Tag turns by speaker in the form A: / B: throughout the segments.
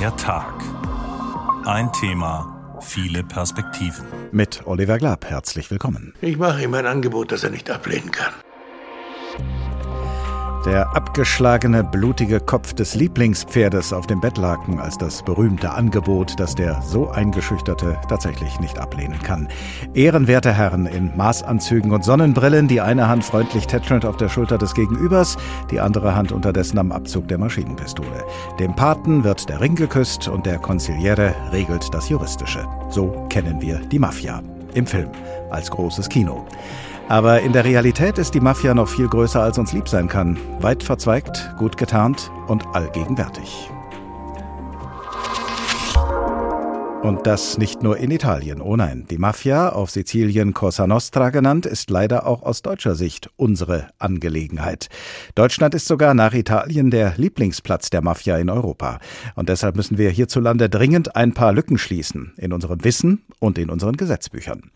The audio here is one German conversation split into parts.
A: Der Tag. Ein Thema, viele Perspektiven.
B: Mit Oliver Glab, herzlich willkommen.
C: Ich mache ihm ein Angebot, das er nicht ablehnen kann.
B: Der abgeschlagene, blutige Kopf des Lieblingspferdes auf dem Bettlaken als das berühmte Angebot, das der so eingeschüchterte tatsächlich nicht ablehnen kann. Ehrenwerte Herren in Maßanzügen und Sonnenbrillen, die eine Hand freundlich tätschelnd auf der Schulter des Gegenübers, die andere Hand unterdessen am Abzug der Maschinenpistole. Dem Paten wird der Ring geküsst und der Konziliere regelt das Juristische. So kennen wir die Mafia. Im Film, als großes Kino. Aber in der Realität ist die Mafia noch viel größer, als uns lieb sein kann. Weit verzweigt, gut getarnt und allgegenwärtig. Und das nicht nur in Italien. Oh nein, die Mafia, auf Sizilien Cosa Nostra genannt, ist leider auch aus deutscher Sicht unsere Angelegenheit. Deutschland ist sogar nach Italien der Lieblingsplatz der Mafia in Europa. Und deshalb müssen wir hierzulande dringend ein paar Lücken schließen in unserem Wissen und in unseren Gesetzbüchern.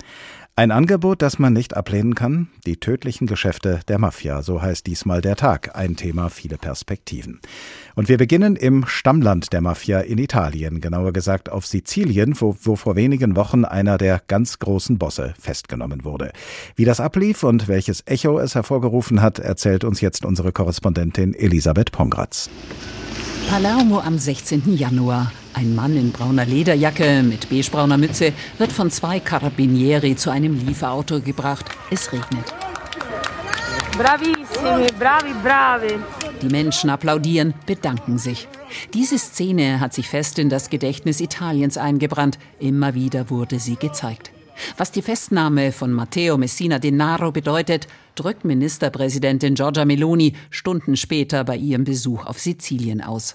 B: Ein Angebot, das man nicht ablehnen kann? Die tödlichen Geschäfte der Mafia, so heißt diesmal der Tag. Ein Thema, viele Perspektiven. Und wir beginnen im Stammland der Mafia in Italien, genauer gesagt auf Sizilien, wo, wo vor wenigen Wochen einer der ganz großen Bosse festgenommen wurde. Wie das ablief und welches Echo es hervorgerufen hat, erzählt uns jetzt unsere Korrespondentin Elisabeth Pongratz.
D: Palermo am 16. Januar. Ein Mann in brauner Lederjacke mit beigebrauner Mütze wird von zwei Carabinieri zu einem Lieferauto gebracht. Es regnet.
E: Bravissimi, bravi, bravi.
D: Die Menschen applaudieren, bedanken sich. Diese Szene hat sich fest in das Gedächtnis Italiens eingebrannt. Immer wieder wurde sie gezeigt. Was die Festnahme von Matteo Messina Denaro bedeutet, drückt Ministerpräsidentin Giorgia Meloni Stunden später bei ihrem Besuch auf Sizilien aus.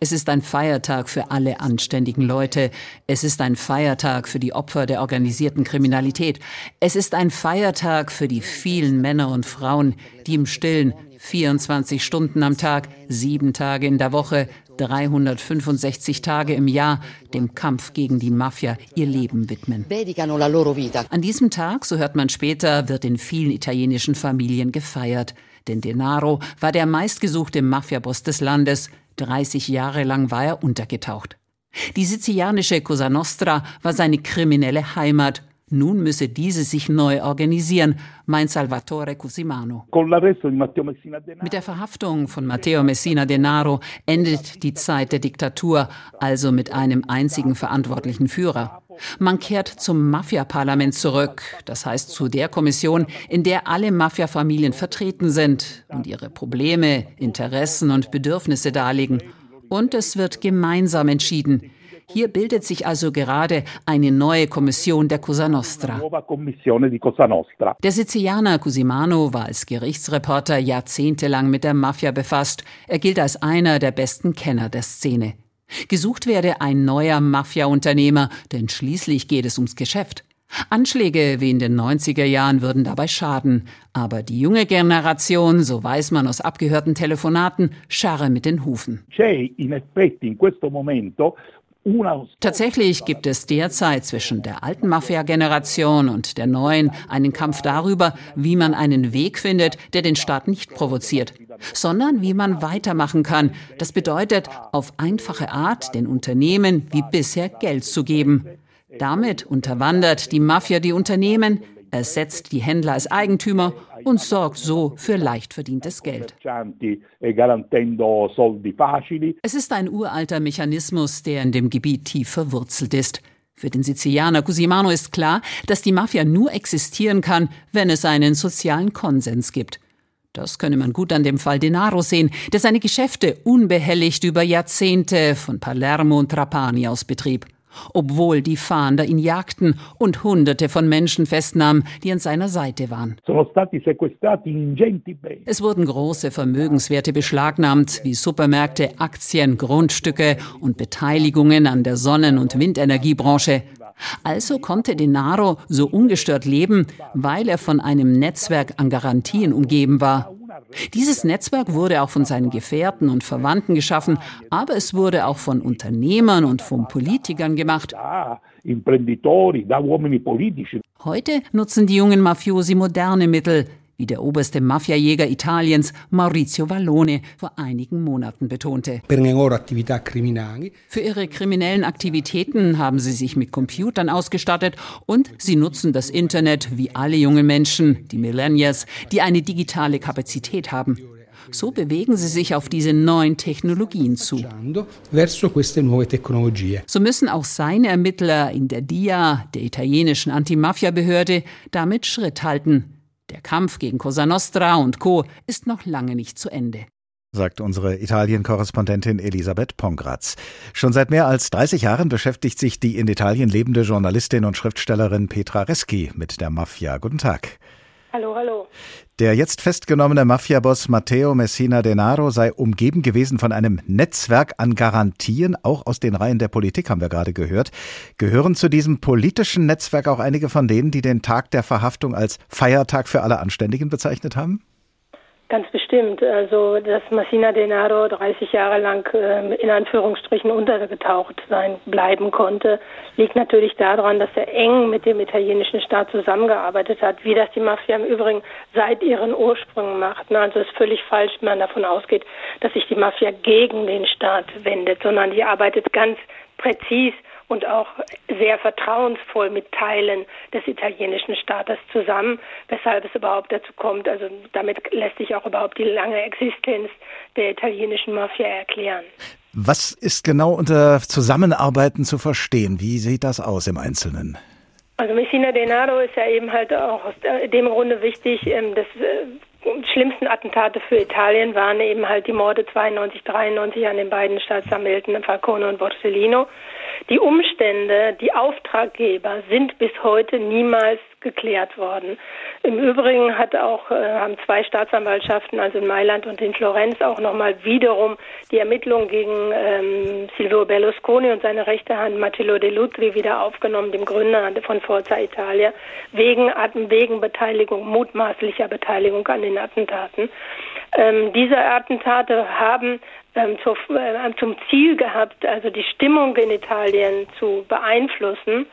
D: Es ist ein Feiertag für alle anständigen Leute. Es ist ein Feiertag für die Opfer der organisierten Kriminalität. Es ist ein Feiertag für die vielen Männer und Frauen, die im Stillen 24 Stunden am Tag, sieben Tage in der Woche, 365 Tage im Jahr dem Kampf gegen die Mafia ihr Leben widmen. An diesem Tag, so hört man später, wird in vielen italienischen Familien gefeiert. Denn Denaro war der meistgesuchte Mafiaboss des Landes. 30 Jahre lang war er untergetaucht. Die sizilianische Cosa Nostra war seine kriminelle Heimat nun müsse diese sich neu organisieren, meint Salvatore Cusimano. Mit der Verhaftung von Matteo Messina Denaro endet die Zeit der Diktatur, also mit einem einzigen verantwortlichen Führer. Man kehrt zum Mafia-Parlament zurück, das heißt zu der Kommission, in der alle Mafia-Familien vertreten sind und ihre Probleme, Interessen und Bedürfnisse darlegen. Und es wird gemeinsam entschieden. Hier bildet sich also gerade eine neue Kommission der Cosa Nostra. Der Sizilianer Cusimano war als Gerichtsreporter jahrzehntelang mit der Mafia befasst. Er gilt als einer der besten Kenner der Szene. Gesucht werde ein neuer Mafia-Unternehmer, denn schließlich geht es ums Geschäft. Anschläge wie in den 90er Jahren würden dabei schaden. Aber die junge Generation, so weiß man aus abgehörten Telefonaten, scharre mit den Hufen. Tatsächlich gibt es derzeit zwischen der alten Mafia-Generation und der neuen einen Kampf darüber, wie man einen Weg findet, der den Staat nicht provoziert, sondern wie man weitermachen kann. Das bedeutet, auf einfache Art den Unternehmen wie bisher Geld zu geben. Damit unterwandert die Mafia die Unternehmen, ersetzt die Händler als Eigentümer und sorgt so für leicht verdientes Geld. Es ist ein uralter Mechanismus, der in dem Gebiet tief verwurzelt ist. Für den Sizilianer Cusimano ist klar, dass die Mafia nur existieren kann, wenn es einen sozialen Konsens gibt. Das könne man gut an dem Fall Denaro sehen, der seine Geschäfte unbehelligt über Jahrzehnte von Palermo und Trapani aus betrieb obwohl die Fahnder ihn jagten und Hunderte von Menschen festnahmen, die an seiner Seite waren. Es wurden große Vermögenswerte beschlagnahmt, wie Supermärkte, Aktien, Grundstücke und Beteiligungen an der Sonnen- und Windenergiebranche. Also konnte Denaro so ungestört leben, weil er von einem Netzwerk an Garantien umgeben war. Dieses Netzwerk wurde auch von seinen Gefährten und Verwandten geschaffen, aber es wurde auch von Unternehmern und von Politikern gemacht. Heute nutzen die jungen Mafiosi moderne Mittel, wie der oberste Mafiajäger Italiens Maurizio Vallone vor einigen Monaten betonte. Für ihre kriminellen Aktivitäten haben sie sich mit Computern ausgestattet und sie nutzen das Internet wie alle jungen Menschen, die Millennials, die eine digitale Kapazität haben. So bewegen sie sich auf diese neuen Technologien zu. So müssen auch seine Ermittler in der DIA, der italienischen Antimafia-Behörde, damit Schritt halten. Der Kampf gegen Cosa Nostra und Co. ist noch lange nicht zu Ende
B: sagt unsere Italien-Korrespondentin Elisabeth Pongratz. Schon seit mehr als 30 Jahren beschäftigt sich die in Italien lebende Journalistin und Schriftstellerin Petra Reschi mit der Mafia. Guten Tag.
E: Hallo, hallo.
B: Der jetzt festgenommene Mafiaboss Matteo Messina Denaro sei umgeben gewesen von einem Netzwerk an Garantien, auch aus den Reihen der Politik haben wir gerade gehört. Gehören zu diesem politischen Netzwerk auch einige von denen, die den Tag der Verhaftung als Feiertag für alle Anständigen bezeichnet haben?
E: Ganz bestimmt. Also, dass Massina Denaro 30 Jahre lang äh, in Anführungsstrichen untergetaucht sein bleiben konnte, liegt natürlich daran, dass er eng mit dem italienischen Staat zusammengearbeitet hat, wie das die Mafia im Übrigen seit ihren Ursprüngen macht. Also es ist völlig falsch, wenn man davon ausgeht, dass sich die Mafia gegen den Staat wendet, sondern die arbeitet ganz präzis und auch sehr vertrauensvoll mit Teilen des italienischen Staates zusammen, weshalb es überhaupt dazu kommt. Also damit lässt sich auch überhaupt die lange Existenz der italienischen Mafia erklären.
B: Was ist genau unter Zusammenarbeiten zu verstehen? Wie sieht das aus im Einzelnen?
E: Also Messina Denaro ist ja eben halt auch aus dem Grunde wichtig, ähm, das äh, schlimmsten Attentate für Italien waren eben halt die Morde 92, 93 an den beiden Staatsanwälten Falcone und Borsellino. Die Umstände, die Auftraggeber sind bis heute niemals geklärt worden. Im Übrigen hat auch, äh, haben zwei Staatsanwaltschaften, also in Mailand und in Florenz, auch nochmal wiederum die Ermittlungen gegen ähm, Silvio Berlusconi und seine rechte Hand Matteo De Lutri wieder aufgenommen, dem Gründer von Forza Italia, wegen, wegen Beteiligung, mutmaßlicher Beteiligung an den Attentaten. Ähm, diese Attentate haben ähm, zu, äh, zum Ziel gehabt, also die Stimmung in Italien zu beeinflussen,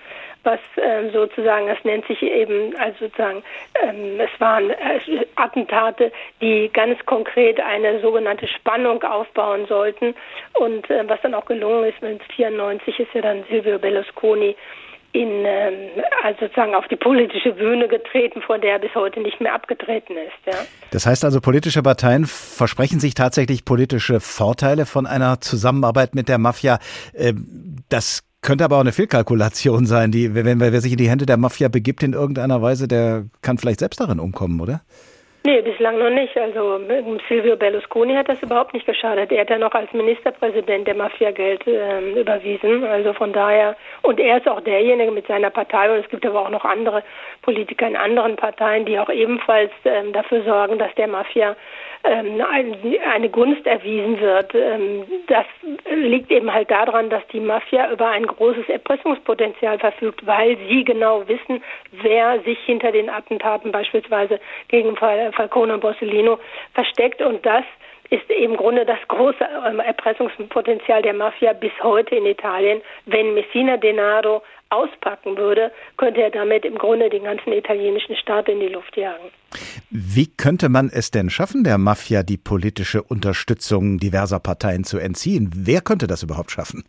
E: was äh, sozusagen, das nennt sich eben, also sozusagen, ähm, es waren äh, Attentate, die ganz konkret eine sogenannte Spannung aufbauen sollten und äh, was dann auch gelungen ist, 1994 ist ja dann Silvio Berlusconi in, ähm, also sozusagen auf die politische Bühne getreten, von der er bis heute nicht mehr abgetreten ist. Ja.
B: Das heißt also, politische Parteien versprechen sich tatsächlich politische Vorteile von einer Zusammenarbeit mit der Mafia. Ähm, das könnte aber auch eine Fehlkalkulation sein, die, wenn wer sich in die Hände der Mafia begibt in irgendeiner Weise, der kann vielleicht selbst darin umkommen, oder?
E: Nee, bislang noch nicht. Also Silvio Berlusconi hat das überhaupt nicht geschadet. Er hat ja noch als Ministerpräsident der Mafia Geld äh, überwiesen. Also von daher, und er ist auch derjenige mit seiner Partei, und es gibt aber auch noch andere Politiker in anderen Parteien, die auch ebenfalls ähm, dafür sorgen, dass der Mafia ähm, eine Gunst erwiesen wird. Ähm, das liegt eben halt daran, dass die Mafia über ein großes Erpressungspotenzial verfügt, weil sie genau wissen, wer sich hinter den Attentaten beispielsweise gegen Falcone und Borsellino versteckt und das ist im Grunde das große ähm, Erpressungspotenzial der Mafia bis heute in Italien. Wenn Messina Denaro auspacken würde, könnte er damit im Grunde den ganzen italienischen Staat in die Luft jagen.
B: Wie könnte man es denn schaffen, der Mafia die politische Unterstützung diverser Parteien zu entziehen? Wer könnte das überhaupt schaffen?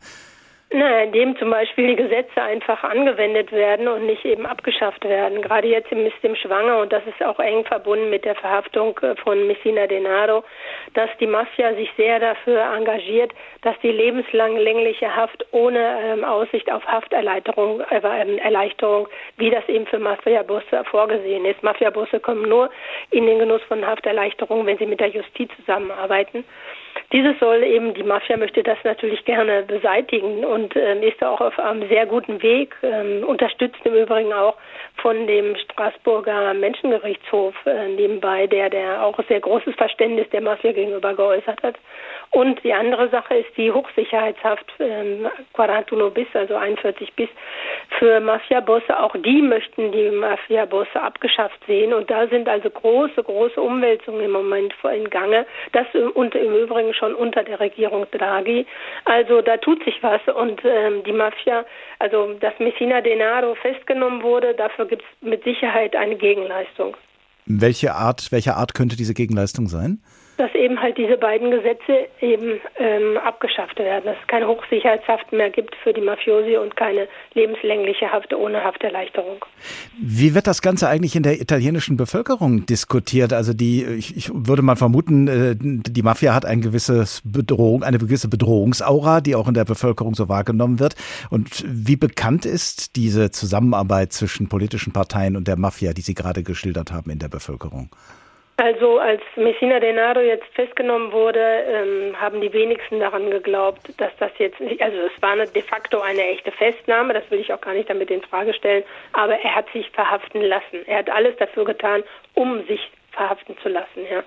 E: Na, indem zum Beispiel die Gesetze einfach angewendet werden und nicht eben abgeschafft werden. Gerade jetzt ist dem Schwanger, und das ist auch eng verbunden mit der Verhaftung äh, von Messina Denaro, dass die Mafia sich sehr dafür engagiert, dass die lebenslang längliche Haft ohne ähm, Aussicht auf Hafterleichterung, äh, ähm, Erleichterung, wie das eben für Mafia-Busse vorgesehen ist. Mafia-Busse kommen nur in den Genuss von Hafterleichterung, wenn sie mit der Justiz zusammenarbeiten. Dieses soll eben, die Mafia möchte das natürlich gerne beseitigen und ähm, ist auch auf einem sehr guten Weg, ähm, unterstützt im Übrigen auch von dem Straßburger Menschengerichtshof äh, nebenbei, der, der auch sehr großes Verständnis der Mafia gegenüber geäußert hat. Und die andere Sache ist die Hochsicherheitshaft ähm, 41 bis, also 41 bis für Mafiabosse. Auch die möchten die Mafiabosse abgeschafft sehen. Und da sind also große, große Umwälzungen im Moment in Gange. Das und im Übrigen schon unter der Regierung Draghi. Also da tut sich was. Und ähm, die Mafia, also dass Messina Denaro festgenommen wurde, dafür gibt es mit Sicherheit eine Gegenleistung.
B: Welche Art, welche Art könnte diese Gegenleistung sein?
E: Dass eben halt diese beiden Gesetze eben ähm, abgeschafft werden, dass es keine Hochsicherheitshaft mehr gibt für die Mafiosi und keine lebenslängliche Haft ohne Hafterleichterung.
B: Wie wird das Ganze eigentlich in der italienischen Bevölkerung diskutiert? Also die, ich, ich würde mal vermuten, äh, die Mafia hat ein gewisses Bedrohung, eine gewisse Bedrohungsaura, die auch in der Bevölkerung so wahrgenommen wird. Und wie bekannt ist diese Zusammenarbeit zwischen politischen Parteien und der Mafia, die Sie gerade geschildert haben in der Bevölkerung?
E: Also als Messina Denaro jetzt festgenommen wurde, ähm, haben die wenigsten daran geglaubt, dass das jetzt nicht, also es war eine, de facto eine echte Festnahme, das will ich auch gar nicht damit in Frage stellen, aber er hat sich verhaften lassen. Er hat alles dafür getan, um sich verhaften zu lassen, ja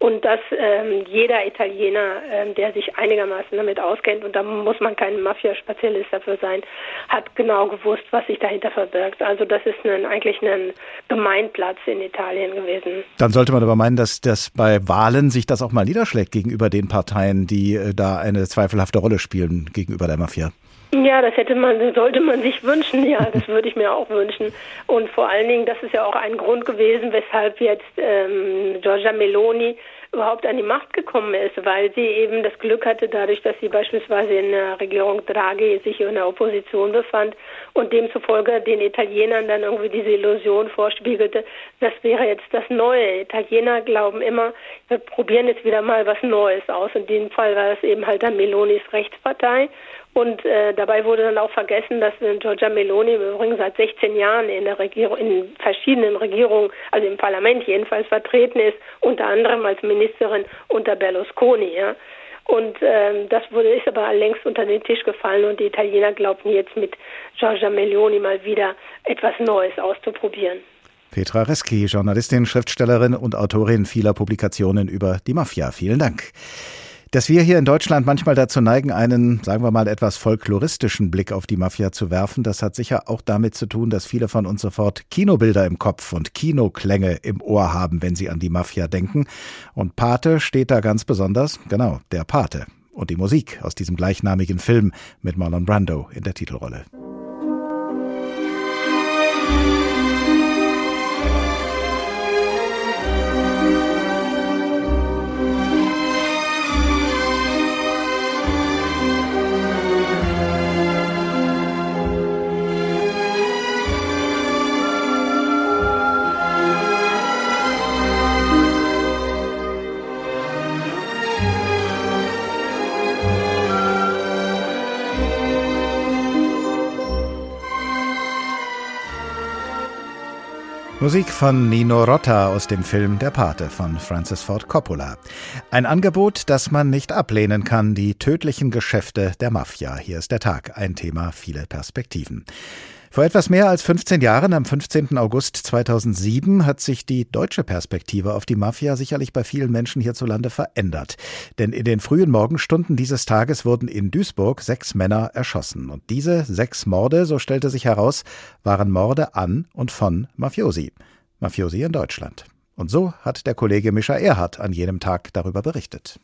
E: und dass ähm, jeder Italiener, ähm, der sich einigermaßen damit auskennt, und da muss man kein Mafia-Spezialist dafür sein, hat genau gewusst, was sich dahinter verbirgt. Also das ist ein, eigentlich ein Gemeinplatz in Italien gewesen.
B: Dann sollte man aber meinen, dass das bei Wahlen sich das auch mal niederschlägt gegenüber den Parteien, die äh, da eine zweifelhafte Rolle spielen gegenüber der Mafia.
E: Ja, das hätte man, sollte man sich wünschen. Ja, das würde ich mir auch wünschen. Und vor allen Dingen, das ist ja auch ein Grund gewesen, weshalb jetzt ähm, Giorgia Meloni überhaupt an die Macht gekommen ist, weil sie eben das Glück hatte, dadurch, dass sie beispielsweise in der Regierung Draghi sich in der Opposition befand und demzufolge den Italienern dann irgendwie diese Illusion vorspiegelte, das wäre jetzt das Neue. Italiener glauben immer, wir probieren jetzt wieder mal was Neues aus. In dem Fall war es eben halt dann Melonis Rechtspartei und äh, dabei wurde dann auch vergessen, dass äh, Giorgia Meloni übrigens seit 16 Jahren in der Regierung, in verschiedenen Regierungen, also im Parlament jedenfalls vertreten ist, unter anderem als Ministerin unter Berlusconi. Ja. Und ähm, das wurde ist aber längst unter den Tisch gefallen und die Italiener glaubten jetzt mit Giorgia Meloni mal wieder etwas Neues auszuprobieren.
B: Petra Reski, Journalistin, Schriftstellerin und Autorin vieler Publikationen über die Mafia. Vielen Dank. Dass wir hier in Deutschland manchmal dazu neigen, einen, sagen wir mal, etwas folkloristischen Blick auf die Mafia zu werfen, das hat sicher auch damit zu tun, dass viele von uns sofort Kinobilder im Kopf und Kinoklänge im Ohr haben, wenn sie an die Mafia denken. Und Pate steht da ganz besonders, genau, der Pate. Und die Musik aus diesem gleichnamigen Film mit Marlon Brando in der Titelrolle. Musik von Nino Rota aus dem Film Der Pate von Francis Ford Coppola. Ein Angebot, das man nicht ablehnen kann, die tödlichen Geschäfte der Mafia. Hier ist der Tag, ein Thema, viele Perspektiven. Vor etwas mehr als 15 Jahren, am 15. August 2007, hat sich die deutsche Perspektive auf die Mafia sicherlich bei vielen Menschen hierzulande verändert. Denn in den frühen Morgenstunden dieses Tages wurden in Duisburg sechs Männer erschossen. Und diese sechs Morde, so stellte sich heraus, waren Morde an und von Mafiosi. Mafiosi in Deutschland. Und so hat der Kollege Mischa Erhardt an jenem Tag darüber berichtet.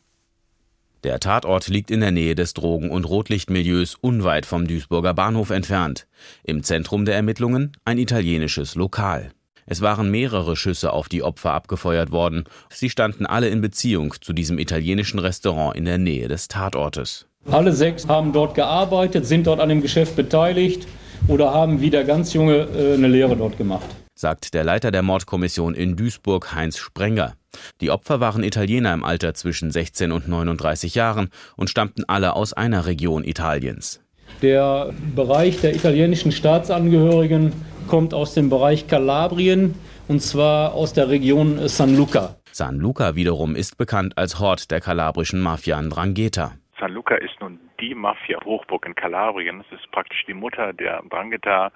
F: Der Tatort liegt in der Nähe des Drogen- und Rotlichtmilieus unweit vom Duisburger Bahnhof entfernt. Im Zentrum der Ermittlungen ein italienisches Lokal. Es waren mehrere Schüsse auf die Opfer abgefeuert worden. Sie standen alle in Beziehung zu diesem italienischen Restaurant in der Nähe des Tatortes.
G: Alle sechs haben dort gearbeitet, sind dort an dem Geschäft beteiligt oder haben wie der ganz Junge äh, eine Lehre dort gemacht.
F: Sagt der Leiter der Mordkommission in Duisburg, Heinz Sprenger. Die Opfer waren Italiener im Alter zwischen 16 und 39 Jahren und stammten alle aus einer Region Italiens.
G: Der Bereich der italienischen Staatsangehörigen kommt aus dem Bereich Kalabrien und zwar aus der Region San Luca.
F: San Luca wiederum ist bekannt als Hort der kalabrischen Mafia Ndrangheta.
H: San Luca ist nun die Mafia-Hochburg in Kalabrien. Es ist praktisch die Mutter der Ndrangheta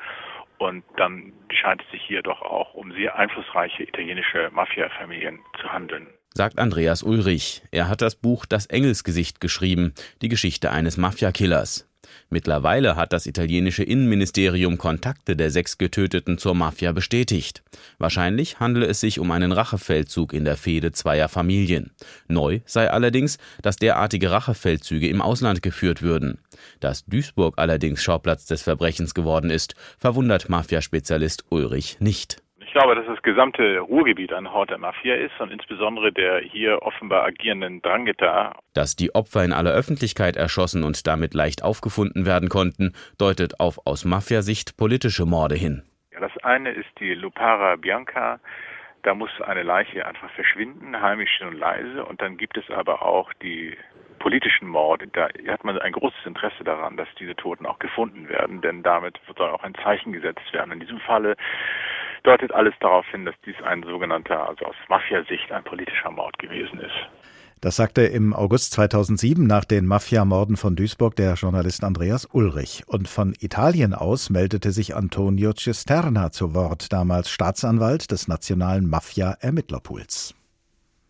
H: und dann scheint es sich hier doch auch um sehr einflussreiche italienische Mafia-Familien zu handeln.
F: Sagt Andreas Ulrich. Er hat das Buch Das Engelsgesicht geschrieben, die Geschichte eines Mafia-Killers. Mittlerweile hat das italienische Innenministerium Kontakte der sechs Getöteten zur Mafia bestätigt. Wahrscheinlich handele es sich um einen Rachefeldzug in der Fehde zweier Familien. Neu sei allerdings, dass derartige Rachefeldzüge im Ausland geführt würden. Dass Duisburg allerdings Schauplatz des Verbrechens geworden ist, verwundert Mafia-Spezialist Ulrich nicht.
H: Ich glaube, dass das gesamte Ruhrgebiet ein Hort der Mafia ist und insbesondere der hier offenbar agierenden Drangheta.
F: Dass die Opfer in aller Öffentlichkeit erschossen und damit leicht aufgefunden werden konnten, deutet auf aus Mafiasicht politische Morde hin.
H: Das eine ist die Lupara Bianca. Da muss eine Leiche einfach verschwinden, heimisch und leise. Und dann gibt es aber auch die politischen Morde. Da hat man ein großes Interesse daran, dass diese Toten auch gefunden werden, denn damit soll auch ein Zeichen gesetzt werden. In diesem Falle deutet alles darauf hin, dass dies ein sogenannter, also aus Mafiasicht ein politischer Mord gewesen ist.
B: Das sagte im August 2007 nach den Mafiamorden von Duisburg der Journalist Andreas Ulrich. Und von Italien aus meldete sich Antonio Cisterna zu Wort, damals Staatsanwalt des nationalen Mafia-Ermittlerpools.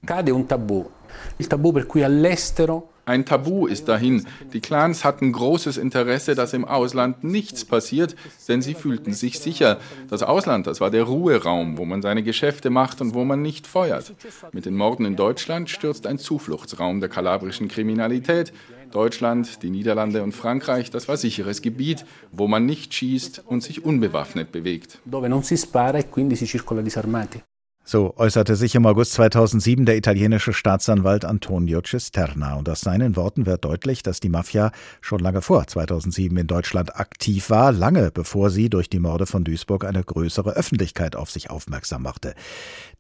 I: Cade un tabù. Il tabù per cui all'estero
J: ein Tabu ist dahin. Die Clans hatten großes Interesse, dass im Ausland nichts passiert, denn sie fühlten sich sicher. Das Ausland, das war der Ruheraum, wo man seine Geschäfte macht und wo man nicht feuert. Mit den Morden in Deutschland stürzt ein Zufluchtsraum der kalabrischen Kriminalität. Deutschland, die Niederlande und Frankreich, das war sicheres Gebiet, wo man nicht schießt und sich unbewaffnet bewegt.
I: Dove non si spara e quindi si circola disarmati.
B: So äußerte sich im August 2007 der italienische Staatsanwalt Antonio Cisterna. Und aus seinen Worten wird deutlich, dass die Mafia schon lange vor 2007 in Deutschland aktiv war, lange bevor sie durch die Morde von Duisburg eine größere Öffentlichkeit auf sich aufmerksam machte.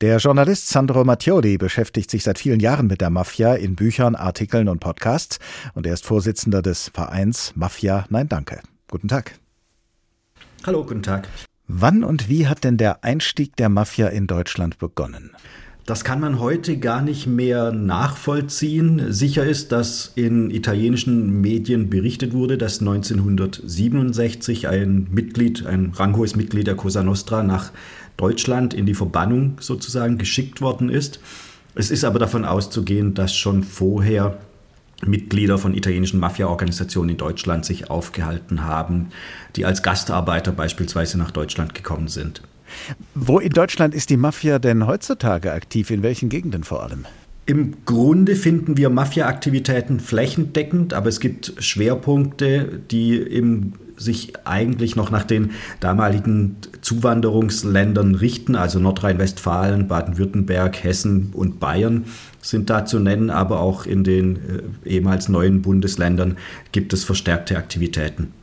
B: Der Journalist Sandro Mattioli beschäftigt sich seit vielen Jahren mit der Mafia in Büchern, Artikeln und Podcasts. Und er ist Vorsitzender des Vereins Mafia Nein Danke. Guten Tag.
K: Hallo, guten Tag.
B: Wann und wie hat denn der Einstieg der Mafia in Deutschland begonnen?
K: Das kann man heute gar nicht mehr nachvollziehen. Sicher ist, dass in italienischen Medien berichtet wurde, dass 1967 ein Mitglied, ein ranghohes Mitglied der Cosa Nostra nach Deutschland in die Verbannung sozusagen geschickt worden ist. Es ist aber davon auszugehen, dass schon vorher Mitglieder von italienischen Mafia-Organisationen in Deutschland sich aufgehalten haben, die als Gastarbeiter beispielsweise nach Deutschland gekommen sind.
B: Wo in Deutschland ist die Mafia denn heutzutage aktiv? In welchen Gegenden vor allem?
K: Im Grunde finden wir Mafia-Aktivitäten flächendeckend, aber es gibt Schwerpunkte, die im sich eigentlich noch nach den damaligen Zuwanderungsländern richten, also Nordrhein-Westfalen, Baden-Württemberg, Hessen und Bayern sind da zu nennen, aber auch in den äh, ehemals neuen Bundesländern gibt es verstärkte Aktivitäten.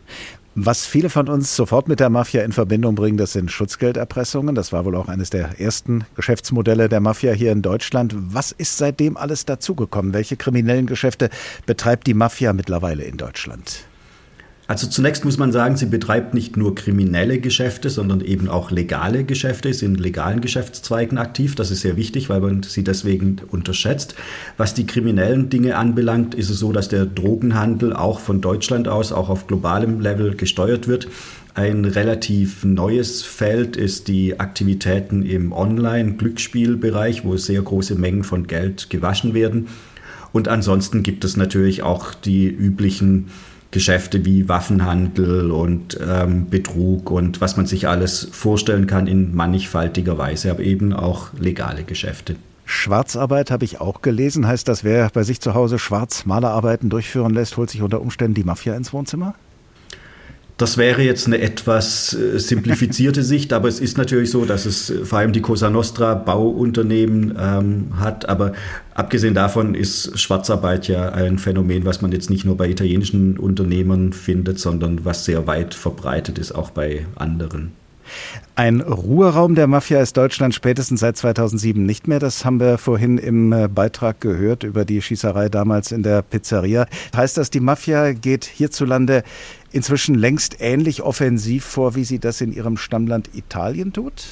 B: Was viele von uns sofort mit der Mafia in Verbindung bringen, das sind Schutzgelderpressungen. Das war wohl auch eines der ersten Geschäftsmodelle der Mafia hier in Deutschland. Was ist seitdem alles dazugekommen? Welche kriminellen Geschäfte betreibt die Mafia mittlerweile in Deutschland?
K: Also zunächst muss man sagen, sie betreibt nicht nur kriminelle Geschäfte, sondern eben auch legale Geschäfte, ist in legalen Geschäftszweigen aktiv. Das ist sehr wichtig, weil man sie deswegen unterschätzt. Was die kriminellen Dinge anbelangt, ist es so, dass der Drogenhandel auch von Deutschland aus, auch auf globalem Level gesteuert wird. Ein relativ neues Feld ist die Aktivitäten im Online-Glücksspielbereich, wo sehr große Mengen von Geld gewaschen werden. Und ansonsten gibt es natürlich auch die üblichen Geschäfte wie Waffenhandel und ähm, Betrug und was man sich alles vorstellen kann in mannigfaltiger Weise, aber eben auch legale Geschäfte.
B: Schwarzarbeit habe ich auch gelesen. Heißt das, wer bei sich zu Hause Schwarzmalerarbeiten durchführen lässt, holt sich unter Umständen die Mafia ins Wohnzimmer?
K: Das wäre jetzt eine etwas äh, simplifizierte Sicht, aber es ist natürlich so, dass es äh, vor allem die Cosa Nostra Bauunternehmen ähm, hat. Aber abgesehen davon ist Schwarzarbeit ja ein Phänomen, was man jetzt nicht nur bei italienischen Unternehmern findet, sondern was sehr weit verbreitet ist, auch bei anderen.
B: Ein Ruheraum der Mafia ist Deutschland spätestens seit 2007 nicht mehr. Das haben wir vorhin im äh, Beitrag gehört über die Schießerei damals in der Pizzeria. Heißt das, die Mafia geht hierzulande inzwischen längst ähnlich offensiv vor, wie sie das in ihrem Stammland Italien tut?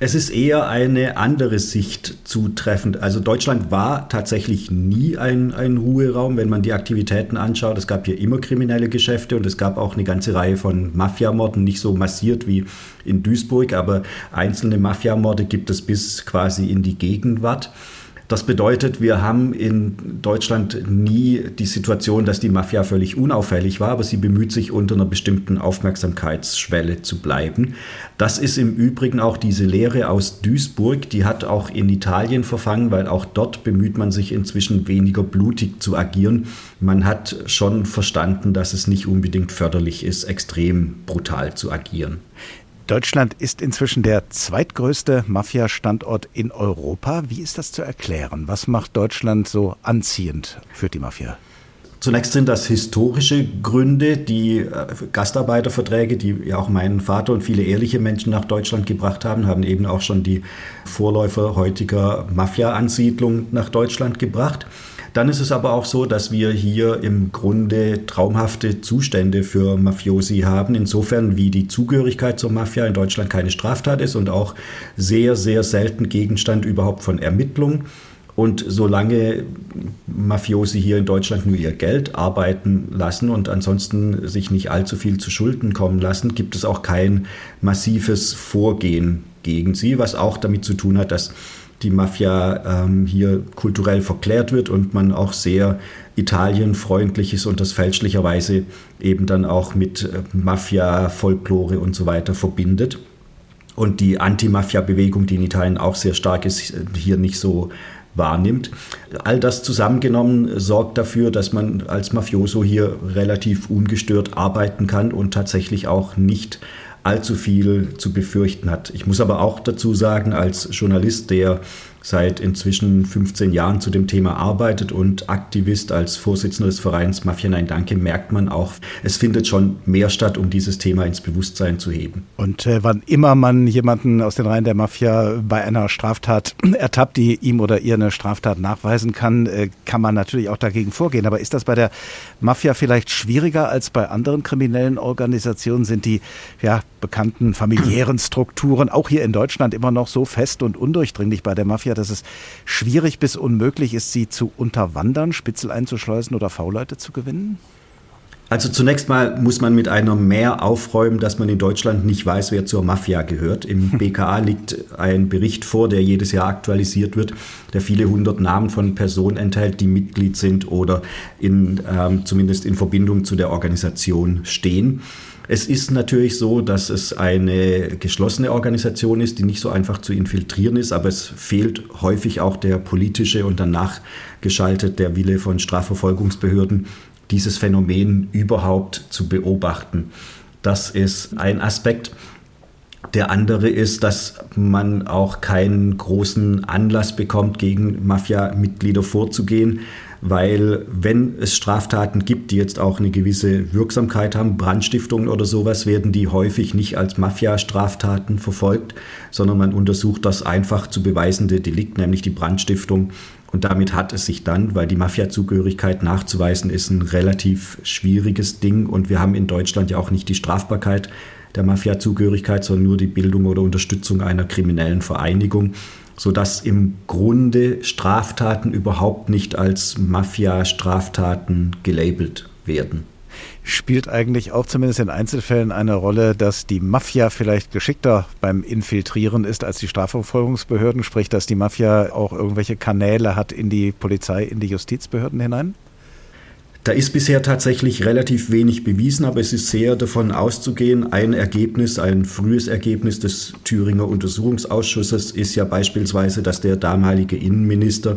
K: Es ist eher eine andere Sicht zutreffend. Also Deutschland war tatsächlich nie ein, ein Ruheraum, wenn man die Aktivitäten anschaut. Es gab hier immer kriminelle Geschäfte und es gab auch eine ganze Reihe von Mafiamorden, nicht so massiert wie in Duisburg, aber einzelne Mafiamorde gibt es bis quasi in die Gegenwart. Das bedeutet, wir haben in Deutschland nie die Situation, dass die Mafia völlig unauffällig war, aber sie bemüht sich unter einer bestimmten Aufmerksamkeitsschwelle zu bleiben. Das ist im Übrigen auch diese Lehre aus Duisburg, die hat auch in Italien verfangen, weil auch dort bemüht man sich inzwischen weniger blutig zu agieren. Man hat schon verstanden, dass es nicht unbedingt förderlich ist, extrem brutal zu agieren.
B: Deutschland ist inzwischen der zweitgrößte Mafia-Standort in Europa. Wie ist das zu erklären? Was macht Deutschland so anziehend für die Mafia?
K: Zunächst sind das historische Gründe, die äh, Gastarbeiterverträge, die ja auch meinen Vater und viele ehrliche Menschen nach Deutschland gebracht haben, haben eben auch schon die Vorläufer heutiger Mafia-Ansiedlung nach Deutschland gebracht. Dann ist es aber auch so, dass wir hier im Grunde traumhafte Zustände für Mafiosi haben, insofern wie die Zugehörigkeit zur Mafia in Deutschland keine Straftat ist und auch sehr, sehr selten Gegenstand überhaupt von Ermittlungen. Und solange Mafiosi hier in Deutschland nur ihr Geld arbeiten lassen und ansonsten sich nicht allzu viel zu Schulden kommen lassen, gibt es auch kein massives Vorgehen gegen sie, was auch damit zu tun hat, dass die Mafia ähm, hier kulturell verklärt wird und man auch sehr italienfreundlich ist und das fälschlicherweise eben dann auch mit äh, Mafia, Folklore und so weiter verbindet. Und die Anti-Mafia-Bewegung, die in Italien auch sehr stark ist, hier nicht so wahrnimmt. All das zusammengenommen sorgt dafür, dass man als Mafioso hier relativ ungestört arbeiten kann und tatsächlich auch nicht allzu viel zu befürchten hat. Ich muss aber auch dazu sagen, als Journalist, der seit inzwischen 15 Jahren zu dem Thema arbeitet und Aktivist als Vorsitzender des Vereins Mafia Nein Danke, merkt man auch, es findet schon mehr statt, um dieses Thema ins Bewusstsein zu heben.
B: Und äh, wann immer man jemanden aus den Reihen der Mafia bei einer Straftat ertappt, die ihm oder ihr eine Straftat nachweisen kann, äh, kann man natürlich auch dagegen vorgehen. Aber ist das bei der Mafia vielleicht schwieriger als bei anderen kriminellen Organisationen? Sind die ja, bekannten familiären Strukturen auch hier in Deutschland immer noch so fest und undurchdringlich bei der Mafia, dass es schwierig bis unmöglich ist, sie zu unterwandern, Spitzel einzuschleusen oder V-Leute zu gewinnen?
K: Also zunächst mal muss man mit einer Mehr aufräumen, dass man in Deutschland nicht weiß, wer zur Mafia gehört. Im BKA liegt ein Bericht vor, der jedes Jahr aktualisiert wird, der viele hundert Namen von Personen enthält, die Mitglied sind oder in, ähm, zumindest in Verbindung zu der Organisation stehen. Es ist natürlich so, dass es eine geschlossene Organisation ist, die nicht so einfach zu infiltrieren ist, aber es fehlt häufig auch der politische und danach geschaltet der Wille von Strafverfolgungsbehörden, dieses Phänomen überhaupt zu beobachten. Das ist ein Aspekt. Der andere ist, dass man auch keinen großen Anlass bekommt, gegen Mafia-Mitglieder vorzugehen weil wenn es Straftaten gibt, die jetzt auch eine gewisse Wirksamkeit haben, Brandstiftungen oder sowas, werden die häufig nicht als Mafia-Straftaten verfolgt, sondern man untersucht das einfach zu beweisende Delikt, nämlich die Brandstiftung. Und damit hat es sich dann, weil die Mafia-Zugehörigkeit nachzuweisen ist, ein relativ schwieriges Ding. Und wir haben in Deutschland ja auch nicht die Strafbarkeit der Mafia-Zugehörigkeit, sondern nur die Bildung oder Unterstützung einer kriminellen Vereinigung sodass im Grunde Straftaten überhaupt nicht als Mafia-Straftaten gelabelt werden.
B: Spielt eigentlich auch zumindest in Einzelfällen eine Rolle, dass die Mafia vielleicht geschickter beim Infiltrieren ist als die Strafverfolgungsbehörden, sprich, dass die Mafia auch irgendwelche Kanäle hat in die Polizei, in die Justizbehörden hinein?
K: Da ist bisher tatsächlich relativ wenig bewiesen, aber es ist sehr davon auszugehen. Ein Ergebnis, ein frühes Ergebnis des Thüringer Untersuchungsausschusses ist ja beispielsweise, dass der damalige Innenminister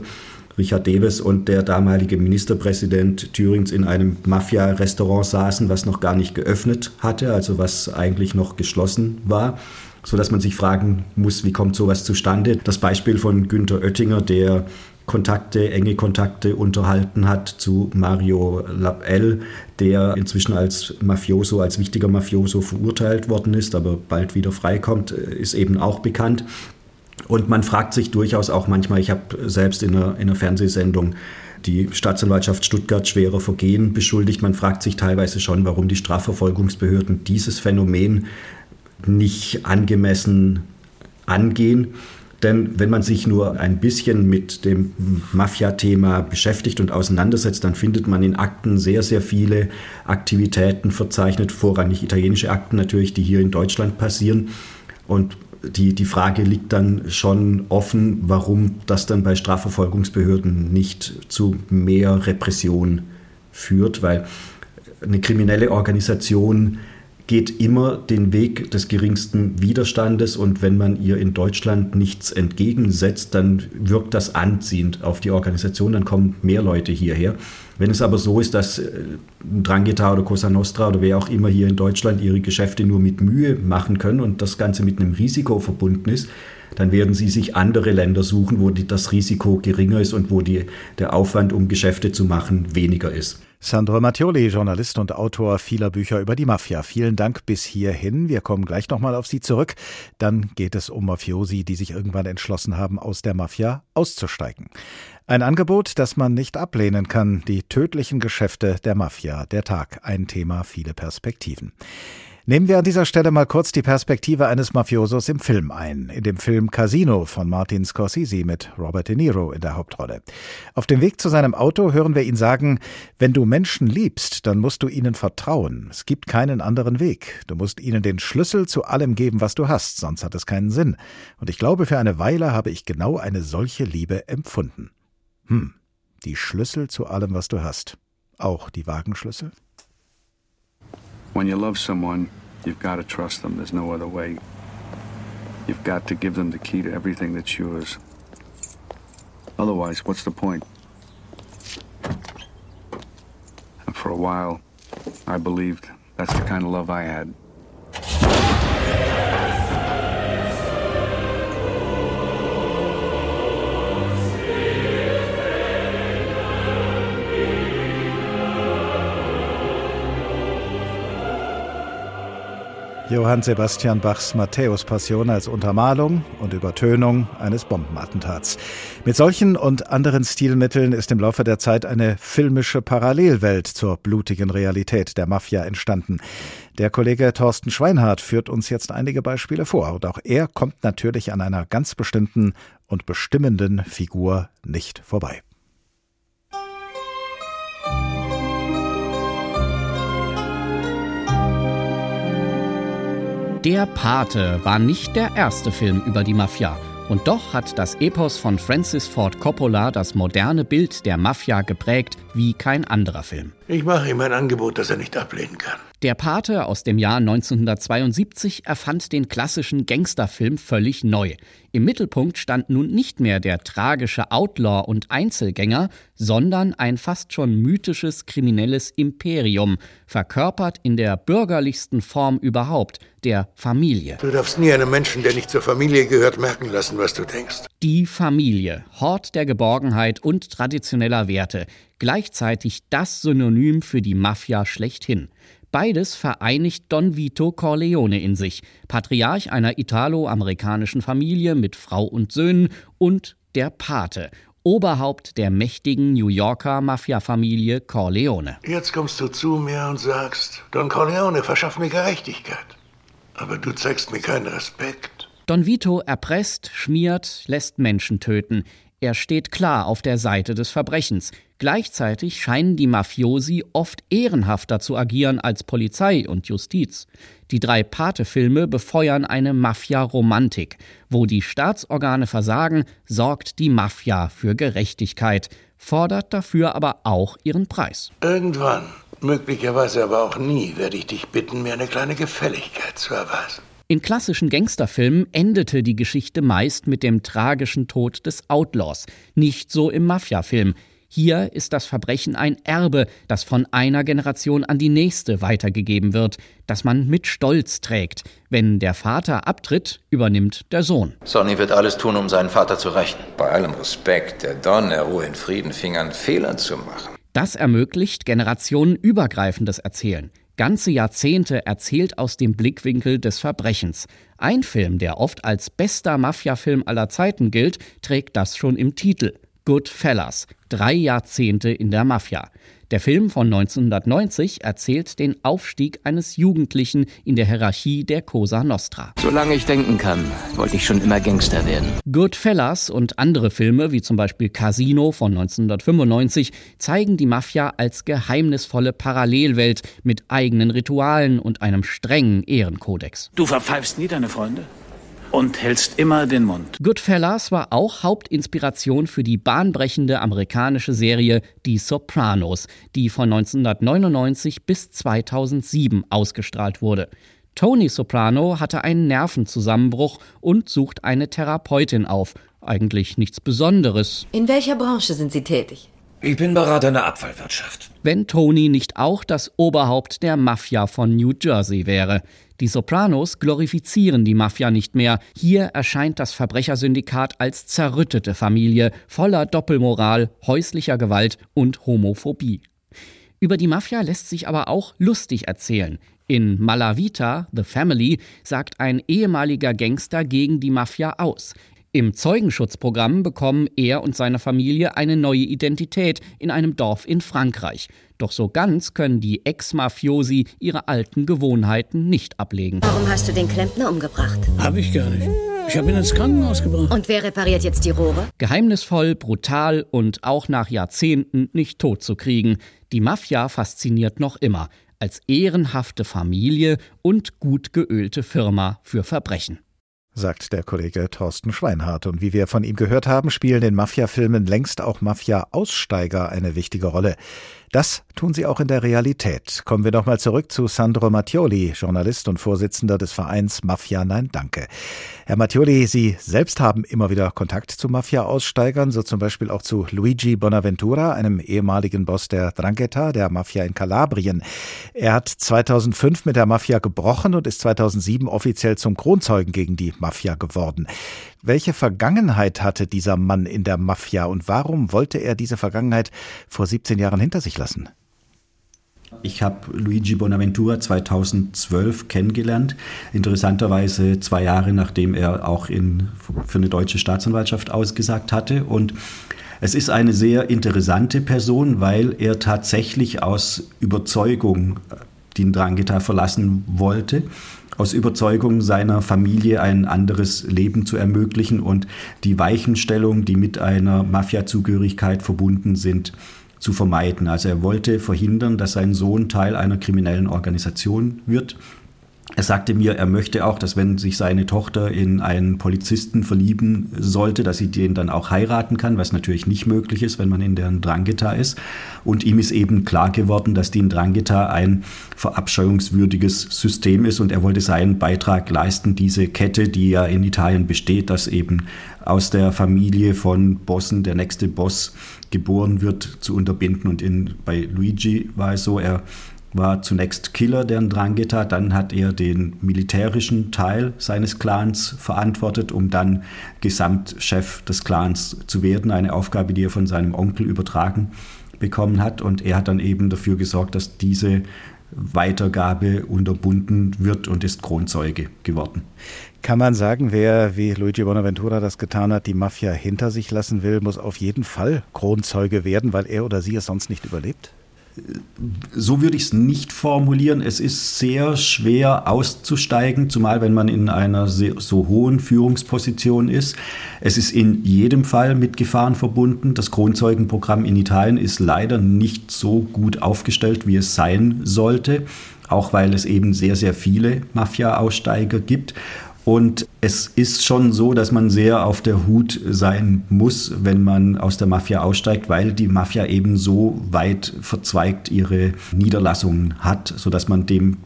K: Richard Dewes und der damalige Ministerpräsident Thürings in einem Mafia-Restaurant saßen, was noch gar nicht geöffnet hatte, also was eigentlich noch geschlossen war so dass man sich fragen muss, wie kommt sowas zustande? Das Beispiel von Günter Oettinger, der Kontakte, enge Kontakte unterhalten hat zu Mario Label, der inzwischen als Mafioso, als wichtiger Mafioso verurteilt worden ist, aber bald wieder freikommt, ist eben auch bekannt. Und man fragt sich durchaus auch manchmal, ich habe selbst in einer, in einer Fernsehsendung die Staatsanwaltschaft Stuttgart schwerer Vergehen beschuldigt. Man fragt sich teilweise schon, warum die Strafverfolgungsbehörden dieses Phänomen nicht angemessen angehen. Denn wenn man sich nur ein bisschen mit dem Mafia-Thema beschäftigt und auseinandersetzt, dann findet man in Akten sehr, sehr viele Aktivitäten verzeichnet, vorrangig italienische Akten natürlich, die hier in Deutschland passieren. Und die, die Frage liegt dann schon offen, warum das dann bei Strafverfolgungsbehörden nicht zu mehr Repression führt, weil eine kriminelle Organisation geht immer den Weg des geringsten Widerstandes und wenn man ihr in Deutschland nichts entgegensetzt, dann wirkt das anziehend auf die Organisation, dann kommen mehr Leute hierher. Wenn es aber so ist, dass äh, Drangheta oder Cosa Nostra oder wer auch immer hier in Deutschland ihre Geschäfte nur mit Mühe machen können und das Ganze mit einem Risiko verbunden ist, dann werden sie sich andere Länder suchen, wo das Risiko geringer ist und wo die, der Aufwand, um Geschäfte zu machen, weniger ist.
B: Sandro Mattioli, Journalist und Autor vieler Bücher über die Mafia. Vielen Dank bis hierhin. Wir kommen gleich nochmal auf Sie zurück. Dann geht es um Mafiosi, die sich irgendwann entschlossen haben, aus der Mafia auszusteigen. Ein Angebot, das man nicht ablehnen kann. Die tödlichen Geschäfte der Mafia. Der Tag. Ein Thema, viele Perspektiven. Nehmen wir an dieser Stelle mal kurz die Perspektive eines Mafiosos im Film ein. In dem Film Casino von Martin Scorsese mit Robert De Niro in der Hauptrolle. Auf dem Weg zu seinem Auto hören wir ihn sagen, wenn du Menschen liebst, dann musst du ihnen vertrauen. Es gibt keinen anderen Weg. Du musst ihnen den Schlüssel zu allem geben, was du hast, sonst hat es keinen Sinn. Und ich glaube, für eine Weile habe ich genau eine solche Liebe empfunden. Hm, die Schlüssel zu allem, was du hast. Auch die Wagenschlüssel?
L: When you love someone, you've got to trust them. There's no other way. You've got to give them the key to everything that's yours. Otherwise, what's the point? And for a while, I believed that's the kind of love I had.
B: Johann Sebastian Bachs Matthäus-Passion als Untermalung und Übertönung eines Bombenattentats. Mit solchen und anderen Stilmitteln ist im Laufe der Zeit eine filmische Parallelwelt zur blutigen Realität der Mafia entstanden. Der Kollege Thorsten Schweinhardt führt uns jetzt einige Beispiele vor und auch er kommt natürlich an einer ganz bestimmten und bestimmenden Figur nicht vorbei.
M: Der Pate war nicht der erste Film über die Mafia. Und doch hat das Epos von Francis Ford Coppola das moderne Bild der Mafia geprägt wie kein anderer Film.
C: Ich mache ihm ein Angebot, das er nicht ablehnen kann.
M: Der Pate aus dem Jahr 1972 erfand den klassischen Gangsterfilm völlig neu. Im Mittelpunkt stand nun nicht mehr der tragische Outlaw und Einzelgänger, sondern ein fast schon mythisches kriminelles Imperium, verkörpert in der bürgerlichsten Form überhaupt, der Familie.
C: Du darfst nie einem Menschen, der nicht zur Familie gehört, merken lassen, was du denkst.
M: Die Familie, Hort der Geborgenheit und traditioneller Werte, gleichzeitig das Synonym für die Mafia schlechthin. Beides vereinigt Don Vito Corleone in sich, Patriarch einer italo-amerikanischen Familie mit Frau und Söhnen und der Pate, Oberhaupt der mächtigen New Yorker Mafia-Familie Corleone.
C: Jetzt kommst du zu mir und sagst, Don Corleone verschafft mir Gerechtigkeit. Aber du zeigst mir keinen Respekt.
M: Don Vito erpresst, schmiert, lässt Menschen töten. Er steht klar auf der Seite des Verbrechens. Gleichzeitig scheinen die Mafiosi oft ehrenhafter zu agieren als Polizei und Justiz. Die drei Pate-Filme befeuern eine Mafia-Romantik. Wo die Staatsorgane versagen, sorgt die Mafia für Gerechtigkeit, fordert dafür aber auch ihren Preis.
C: Irgendwann, möglicherweise aber auch nie, werde ich dich bitten, mir eine kleine Gefälligkeit zu erweisen.
M: In klassischen Gangsterfilmen endete die Geschichte meist mit dem tragischen Tod des Outlaws. Nicht so im Mafia-Film. Hier ist das Verbrechen ein Erbe, das von einer Generation an die nächste weitergegeben wird, das man mit Stolz trägt. Wenn der Vater abtritt, übernimmt der Sohn.
N: Sonny wird alles tun, um seinen Vater zu rächen. Bei allem Respekt, der Don, er ruhe in Frieden, fing an, Fehler zu machen.
M: Das ermöglicht generationenübergreifendes Erzählen ganze Jahrzehnte erzählt aus dem Blickwinkel des Verbrechens. Ein Film, der oft als bester Mafia-Film aller Zeiten gilt, trägt das schon im Titel. Goodfellas. Drei Jahrzehnte in der Mafia. Der Film von 1990 erzählt den Aufstieg eines Jugendlichen in der Hierarchie der Cosa Nostra.
N: Solange ich denken kann, wollte ich schon immer Gangster werden.
M: Goodfellas und andere Filme, wie zum Beispiel Casino von 1995, zeigen die Mafia als geheimnisvolle Parallelwelt mit eigenen Ritualen und einem strengen Ehrenkodex.
O: Du verpfeifst nie deine Freunde? Und hältst immer den Mund.
M: Goodfellas war auch Hauptinspiration für die bahnbrechende amerikanische Serie Die Sopranos, die von 1999 bis 2007 ausgestrahlt wurde. Tony Soprano hatte einen Nervenzusammenbruch und sucht eine Therapeutin auf. Eigentlich nichts Besonderes.
P: In welcher Branche sind Sie tätig?
Q: Ich bin Berater in der Abfallwirtschaft.
M: Wenn Tony nicht auch das Oberhaupt der Mafia von New Jersey wäre. Die Sopranos glorifizieren die Mafia nicht mehr. Hier erscheint das Verbrechersyndikat als zerrüttete Familie, voller Doppelmoral, häuslicher Gewalt und Homophobie. Über die Mafia lässt sich aber auch lustig erzählen. In Malavita, The Family, sagt ein ehemaliger Gangster gegen die Mafia aus. Im Zeugenschutzprogramm bekommen er und seine Familie eine neue Identität in einem Dorf in Frankreich. Doch so ganz können die Ex-Mafiosi ihre alten Gewohnheiten nicht ablegen.
P: Warum hast du den Klempner umgebracht?
O: Hab ich gar nicht. Ich habe ihn ins Krankenhaus gebracht.
P: Und wer repariert jetzt die Rohre?
M: Geheimnisvoll, brutal und auch nach Jahrzehnten nicht tot zu kriegen. Die Mafia fasziniert noch immer als ehrenhafte Familie und gut geölte Firma für Verbrechen
B: sagt der Kollege Thorsten Schweinhardt. Und wie wir von ihm gehört haben, spielen in Mafia-Filmen längst auch Mafia-Aussteiger eine wichtige Rolle. Das tun sie auch in der Realität. Kommen wir nochmal zurück zu Sandro Mattioli, Journalist und Vorsitzender des Vereins Mafia Nein Danke. Herr Mattioli, Sie selbst haben immer wieder Kontakt zu Mafia-Aussteigern, so zum Beispiel auch zu Luigi Bonaventura, einem ehemaligen Boss der Drangheta, der Mafia in Kalabrien. Er hat 2005 mit der Mafia gebrochen und ist 2007 offiziell zum Kronzeugen gegen die Mafia geworden. Welche Vergangenheit hatte dieser Mann in der Mafia und warum wollte er diese Vergangenheit vor 17 Jahren hinter sich lassen?
K: Ich habe Luigi Bonaventura 2012 kennengelernt, interessanterweise zwei Jahre nachdem er auch in, für eine deutsche Staatsanwaltschaft ausgesagt hatte. Und es ist eine sehr interessante Person, weil er tatsächlich aus Überzeugung den Drangheta verlassen wollte aus Überzeugung seiner Familie ein anderes Leben zu ermöglichen und die Weichenstellung, die mit einer Mafia-Zugehörigkeit verbunden sind, zu vermeiden. Also er wollte verhindern, dass sein Sohn Teil einer kriminellen Organisation wird er sagte mir, er möchte auch, dass wenn sich seine Tochter in einen Polizisten verlieben sollte, dass sie den dann auch heiraten kann, was natürlich nicht möglich ist, wenn man in der Drangheta ist. Und ihm ist eben klar geworden, dass die Drangheta ein verabscheuungswürdiges System ist und er wollte seinen Beitrag leisten, diese Kette, die ja in Italien besteht, dass eben aus der Familie von Bossen der nächste Boss geboren wird, zu unterbinden. Und in, bei Luigi war es so, er war zunächst Killer der Ndrangheta, dann hat er den militärischen Teil seines Clans verantwortet, um dann Gesamtchef des Clans zu werden, eine Aufgabe, die er von seinem Onkel übertragen bekommen hat. Und er hat dann eben dafür gesorgt, dass diese Weitergabe unterbunden wird und ist Kronzeuge geworden.
B: Kann man sagen, wer wie Luigi Bonaventura das getan hat, die Mafia hinter sich lassen will, muss auf jeden Fall Kronzeuge werden, weil er oder sie es sonst nicht überlebt?
K: So würde ich es nicht formulieren. Es ist sehr schwer auszusteigen, zumal wenn man in einer so hohen Führungsposition ist. Es ist in jedem Fall mit Gefahren verbunden. Das Kronzeugenprogramm in Italien ist leider nicht so gut aufgestellt, wie es sein sollte, auch weil es eben sehr, sehr viele Mafia-Aussteiger gibt. Und es ist schon so, dass man sehr auf der Hut sein muss, wenn man aus der Mafia aussteigt, weil die Mafia eben so weit verzweigt ihre Niederlassungen hat, sodass man dem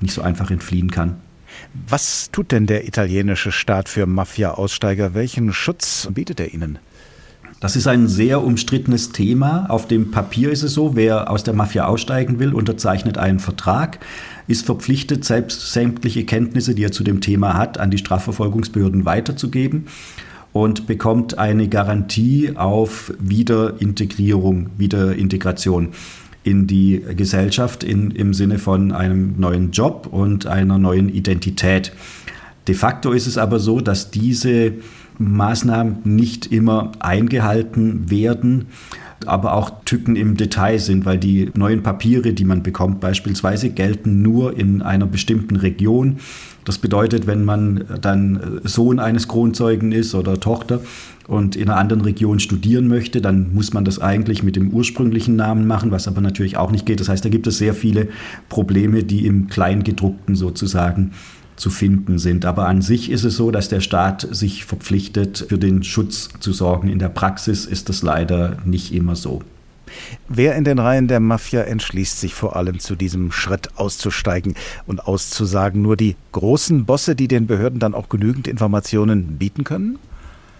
K: nicht so einfach entfliehen kann.
B: Was tut denn der italienische Staat für Mafia-Aussteiger? Welchen Schutz bietet er ihnen?
K: Das ist ein sehr umstrittenes Thema. Auf dem Papier ist es so, wer aus der Mafia aussteigen will, unterzeichnet einen Vertrag ist verpflichtet, selbst sämtliche Kenntnisse, die er zu dem Thema hat, an die Strafverfolgungsbehörden weiterzugeben und bekommt eine Garantie auf Wiederintegrierung, Wiederintegration in die Gesellschaft in, im Sinne von einem neuen Job und einer neuen Identität. De facto ist es aber so, dass diese Maßnahmen nicht immer eingehalten werden aber auch Tücken im Detail sind, weil die neuen Papiere, die man bekommt, beispielsweise gelten nur in einer bestimmten Region. Das bedeutet, wenn man dann Sohn eines Kronzeugen ist oder Tochter und in einer anderen Region studieren möchte, dann muss man das eigentlich mit dem ursprünglichen Namen machen, was aber natürlich auch nicht geht. Das heißt, da gibt es sehr viele Probleme, die im Kleingedruckten sozusagen zu finden sind. Aber an sich ist es so, dass der Staat sich verpflichtet, für den Schutz zu sorgen. In der Praxis ist das leider nicht immer so.
B: Wer in den Reihen der Mafia entschließt sich vor allem zu diesem Schritt auszusteigen und auszusagen? Nur die großen Bosse, die den Behörden dann auch genügend Informationen bieten können?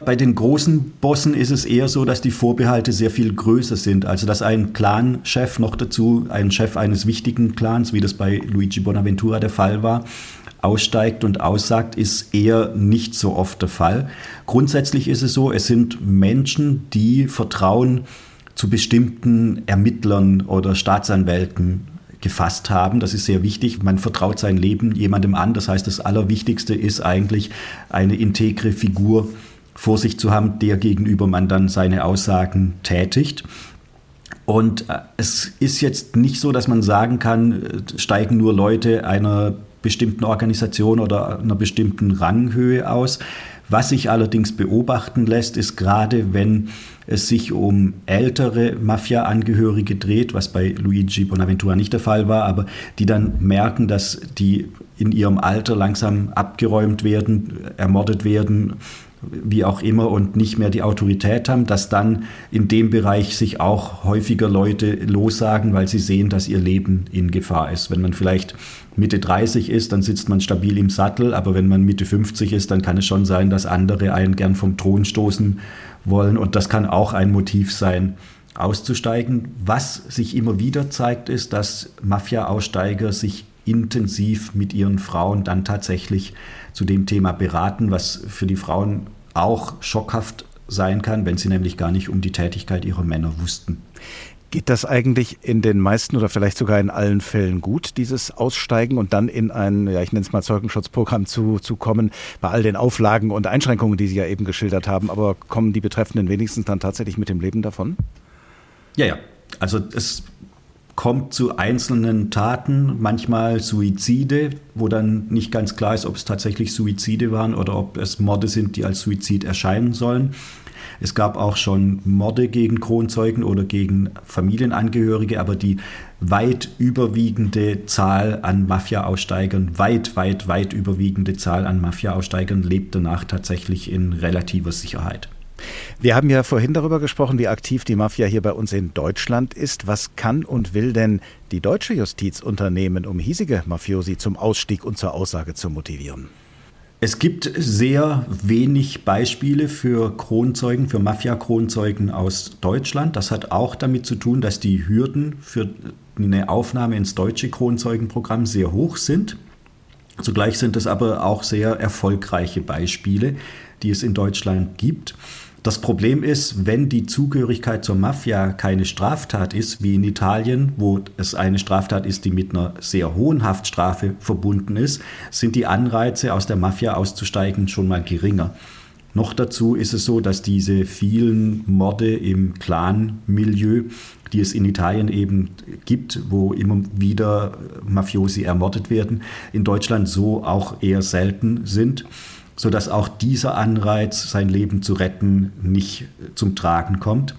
K: Bei den großen Bossen ist es eher so, dass die Vorbehalte sehr viel größer sind. Also dass ein Clanchef noch dazu, ein Chef eines wichtigen Clans, wie das bei Luigi Bonaventura der Fall war, aussteigt und aussagt, ist eher nicht so oft der Fall. Grundsätzlich ist es so, es sind Menschen, die Vertrauen zu bestimmten Ermittlern oder Staatsanwälten gefasst haben. Das ist sehr wichtig. Man vertraut sein Leben jemandem an. Das heißt, das Allerwichtigste ist eigentlich eine integre Figur vor sich zu haben, der gegenüber man dann seine Aussagen tätigt. Und äh, es ist jetzt nicht so, dass man sagen kann, äh, steigen nur Leute einer bestimmten Organisation oder einer bestimmten Ranghöhe aus. Was sich allerdings beobachten lässt, ist gerade, wenn es sich um ältere Mafia-Angehörige dreht, was bei Luigi Bonaventura nicht der Fall war, aber die dann merken, dass die in ihrem Alter langsam abgeräumt werden, ermordet werden, wie auch immer und nicht mehr die Autorität haben, dass dann in dem Bereich sich auch häufiger Leute lossagen, weil sie sehen, dass ihr Leben in Gefahr ist. Wenn man vielleicht Mitte 30 ist, dann sitzt man stabil im Sattel, aber wenn man Mitte 50 ist, dann kann es schon sein, dass andere einen gern vom Thron stoßen wollen und das kann auch ein Motiv sein, auszusteigen. Was sich immer wieder zeigt, ist, dass Mafia-Aussteiger sich intensiv mit ihren Frauen dann tatsächlich zu dem Thema beraten, was für die Frauen auch schockhaft sein kann, wenn sie nämlich gar nicht um die Tätigkeit ihrer Männer wussten.
B: Geht das eigentlich in den meisten oder vielleicht sogar in allen Fällen gut, dieses Aussteigen und dann in ein, ja, ich nenne es mal Zeugenschutzprogramm zu, zu kommen, bei all den Auflagen und Einschränkungen, die Sie ja eben geschildert haben, aber kommen die Betreffenden wenigstens dann tatsächlich mit dem Leben davon?
K: Ja, ja. Also es kommt zu einzelnen Taten, manchmal Suizide, wo dann nicht ganz klar ist, ob es tatsächlich Suizide waren oder ob es Morde sind, die als Suizid erscheinen sollen. Es gab auch schon Morde gegen Kronzeugen oder gegen Familienangehörige, aber die weit überwiegende Zahl an Mafia-Aussteigern, weit, weit, weit überwiegende Zahl an Mafia-Aussteigern lebt danach tatsächlich in relativer Sicherheit.
B: Wir haben ja vorhin darüber gesprochen, wie aktiv die Mafia hier bei uns in Deutschland ist. Was kann und will denn die deutsche Justiz unternehmen, um hiesige Mafiosi zum Ausstieg und zur Aussage zu motivieren?
K: Es gibt sehr wenig Beispiele für Kronzeugen, für Mafia-Kronzeugen aus Deutschland. Das hat auch damit zu tun, dass die Hürden für eine Aufnahme ins deutsche Kronzeugenprogramm sehr hoch sind. Zugleich sind es aber auch sehr erfolgreiche Beispiele, die es in Deutschland gibt. Das Problem ist, wenn die Zugehörigkeit zur Mafia keine Straftat ist, wie in Italien, wo es eine Straftat ist, die mit einer sehr hohen Haftstrafe verbunden ist, sind die Anreize, aus der Mafia auszusteigen, schon mal geringer. Noch dazu ist es so, dass diese vielen Morde im Clan-Milieu, die es in Italien eben gibt, wo immer wieder Mafiosi ermordet werden, in Deutschland so auch eher selten sind sodass auch dieser Anreiz, sein Leben zu retten, nicht zum Tragen kommt.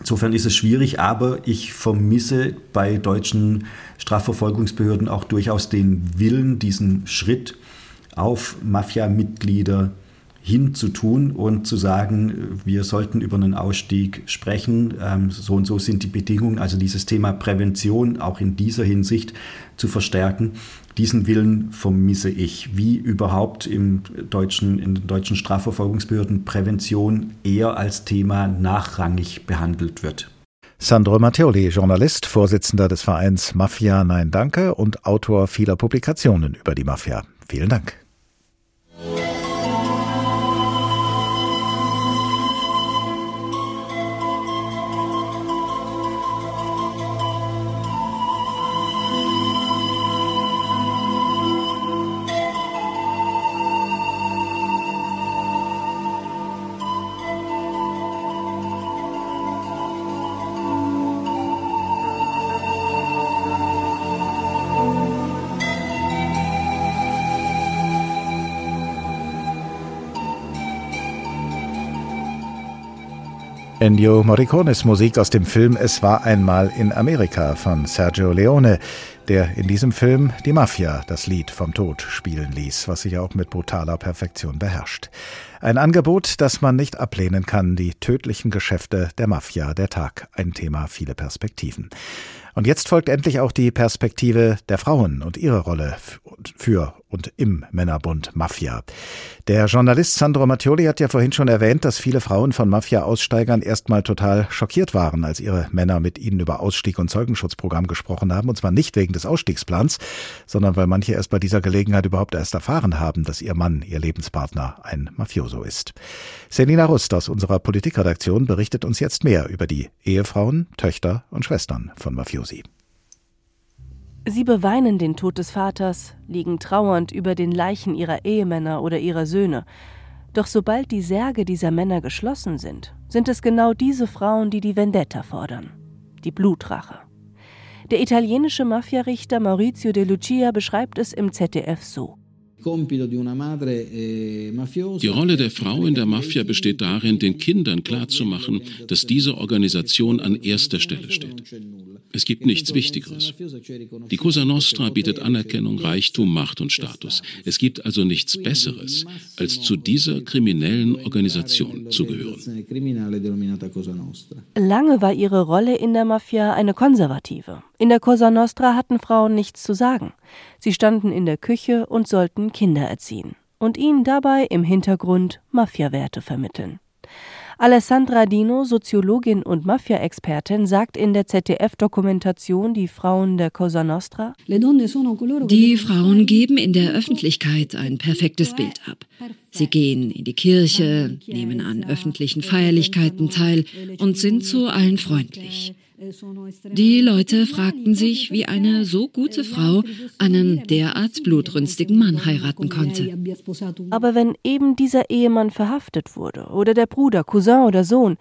K: Insofern ist es schwierig, aber ich vermisse bei deutschen Strafverfolgungsbehörden auch durchaus den Willen, diesen Schritt auf Mafia-Mitglieder hinzutun und zu sagen, wir sollten über einen Ausstieg sprechen. Ähm, so und so sind die Bedingungen. Also dieses Thema Prävention auch in dieser Hinsicht zu verstärken. Diesen Willen vermisse ich, wie überhaupt im deutschen, in den deutschen Strafverfolgungsbehörden Prävention eher als Thema nachrangig behandelt wird.
B: Sandro Matteoli, Journalist, Vorsitzender des Vereins Mafia Nein Danke und Autor vieler Publikationen über die Mafia. Vielen Dank. Ennio Morricones Musik aus dem Film Es war einmal in Amerika von Sergio Leone, der in diesem Film die Mafia das Lied vom Tod spielen ließ, was sich auch mit brutaler Perfektion beherrscht. Ein Angebot, das man nicht ablehnen kann, die tödlichen Geschäfte der Mafia, der Tag, ein Thema, viele Perspektiven. Und jetzt folgt endlich auch die Perspektive der Frauen und ihre Rolle für und im Männerbund Mafia. Der Journalist Sandro Mattioli hat ja vorhin schon erwähnt, dass viele Frauen von Mafia-Aussteigern erstmal total schockiert waren, als ihre Männer mit ihnen über Ausstieg und Zeugenschutzprogramm gesprochen haben. Und zwar nicht wegen des Ausstiegsplans, sondern weil manche erst bei dieser Gelegenheit überhaupt erst erfahren haben, dass ihr Mann, ihr Lebenspartner, ein Mafioso ist. Selina Rust aus unserer Politikredaktion berichtet uns jetzt mehr über die Ehefrauen, Töchter und Schwestern von Mafiosi.
R: Sie beweinen den Tod des Vaters, liegen trauernd über den Leichen ihrer Ehemänner oder ihrer Söhne. Doch sobald die Särge dieser Männer geschlossen sind, sind es genau diese Frauen, die die Vendetta fordern. Die Blutrache. Der italienische Mafiarichter Maurizio De Lucia beschreibt es im ZDF so.
S: Eh, die Rolle der Frau in der Mafia besteht darin, den Kindern klarzumachen, dass diese Organisation an erster Stelle steht. Es gibt nichts Wichtigeres. Die Cosa Nostra bietet Anerkennung, Reichtum, Macht und Status. Es gibt also nichts Besseres, als zu dieser kriminellen Organisation zu gehören.
R: Lange war ihre Rolle in der Mafia eine konservative. In der Cosa Nostra hatten Frauen nichts zu sagen. Sie standen in der Küche und sollten Kinder erziehen und ihnen dabei im Hintergrund Mafiawerte vermitteln. Alessandra Dino, Soziologin und Mafia-Expertin, sagt in der ZDF-Dokumentation Die Frauen der Cosa Nostra:
T: Die Frauen geben in der Öffentlichkeit ein perfektes Bild ab. Sie gehen in die Kirche, nehmen an öffentlichen Feierlichkeiten teil und sind zu allen freundlich. Die Leute fragten sich, wie eine so gute Frau einen derart blutrünstigen Mann heiraten konnte.
R: Aber wenn eben dieser Ehemann verhaftet wurde oder der Bruder, Cousin oder Sohn,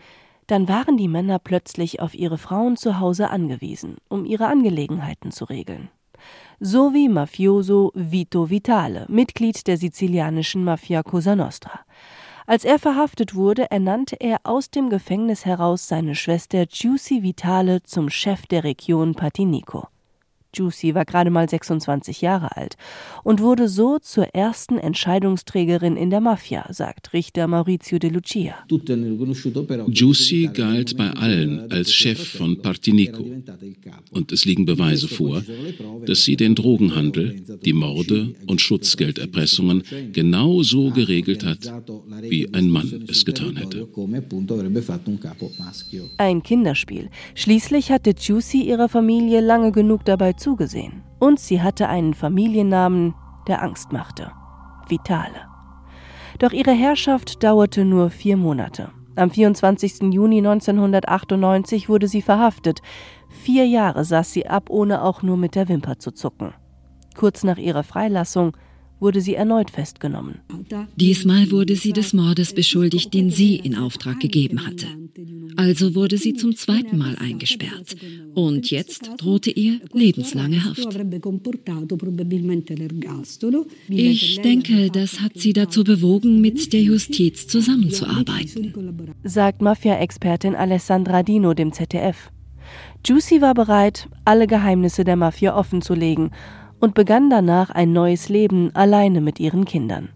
R: dann waren die Männer plötzlich auf ihre Frauen zu Hause angewiesen, um ihre Angelegenheiten zu regeln. So wie Mafioso Vito Vitale, Mitglied der sizilianischen Mafia Cosa Nostra. Als er verhaftet wurde, ernannte er aus dem Gefängnis heraus seine Schwester Giussi Vitale zum Chef der Region Patinico. Juicy war gerade mal 26 Jahre alt und wurde so zur ersten Entscheidungsträgerin in der Mafia, sagt Richter Maurizio De Lucia.
S: Juicy galt bei allen als Chef von Partinico. Und es liegen Beweise vor, dass sie den Drogenhandel, die Morde und Schutzgelderpressungen genau so geregelt hat, wie ein Mann es getan hätte.
R: Ein Kinderspiel. Schließlich hatte Juicy ihrer Familie lange genug dabei zugesehen. Und sie hatte einen Familiennamen, der Angst machte. Vitale. Doch ihre Herrschaft dauerte nur vier Monate. Am 24. Juni 1998 wurde sie verhaftet. Vier Jahre saß sie ab, ohne auch nur mit der Wimper zu zucken. Kurz nach ihrer Freilassung wurde sie erneut festgenommen.
T: Diesmal wurde sie des Mordes beschuldigt, den sie in Auftrag gegeben hatte. Also wurde sie zum zweiten Mal eingesperrt. Und jetzt drohte ihr lebenslange Haft. Ich denke, das hat sie dazu bewogen, mit der Justiz zusammenzuarbeiten,
R: sagt Mafia-Expertin Alessandra Dino dem ZDF. Juicy war bereit, alle Geheimnisse der Mafia offenzulegen und begann danach ein neues Leben alleine mit ihren Kindern.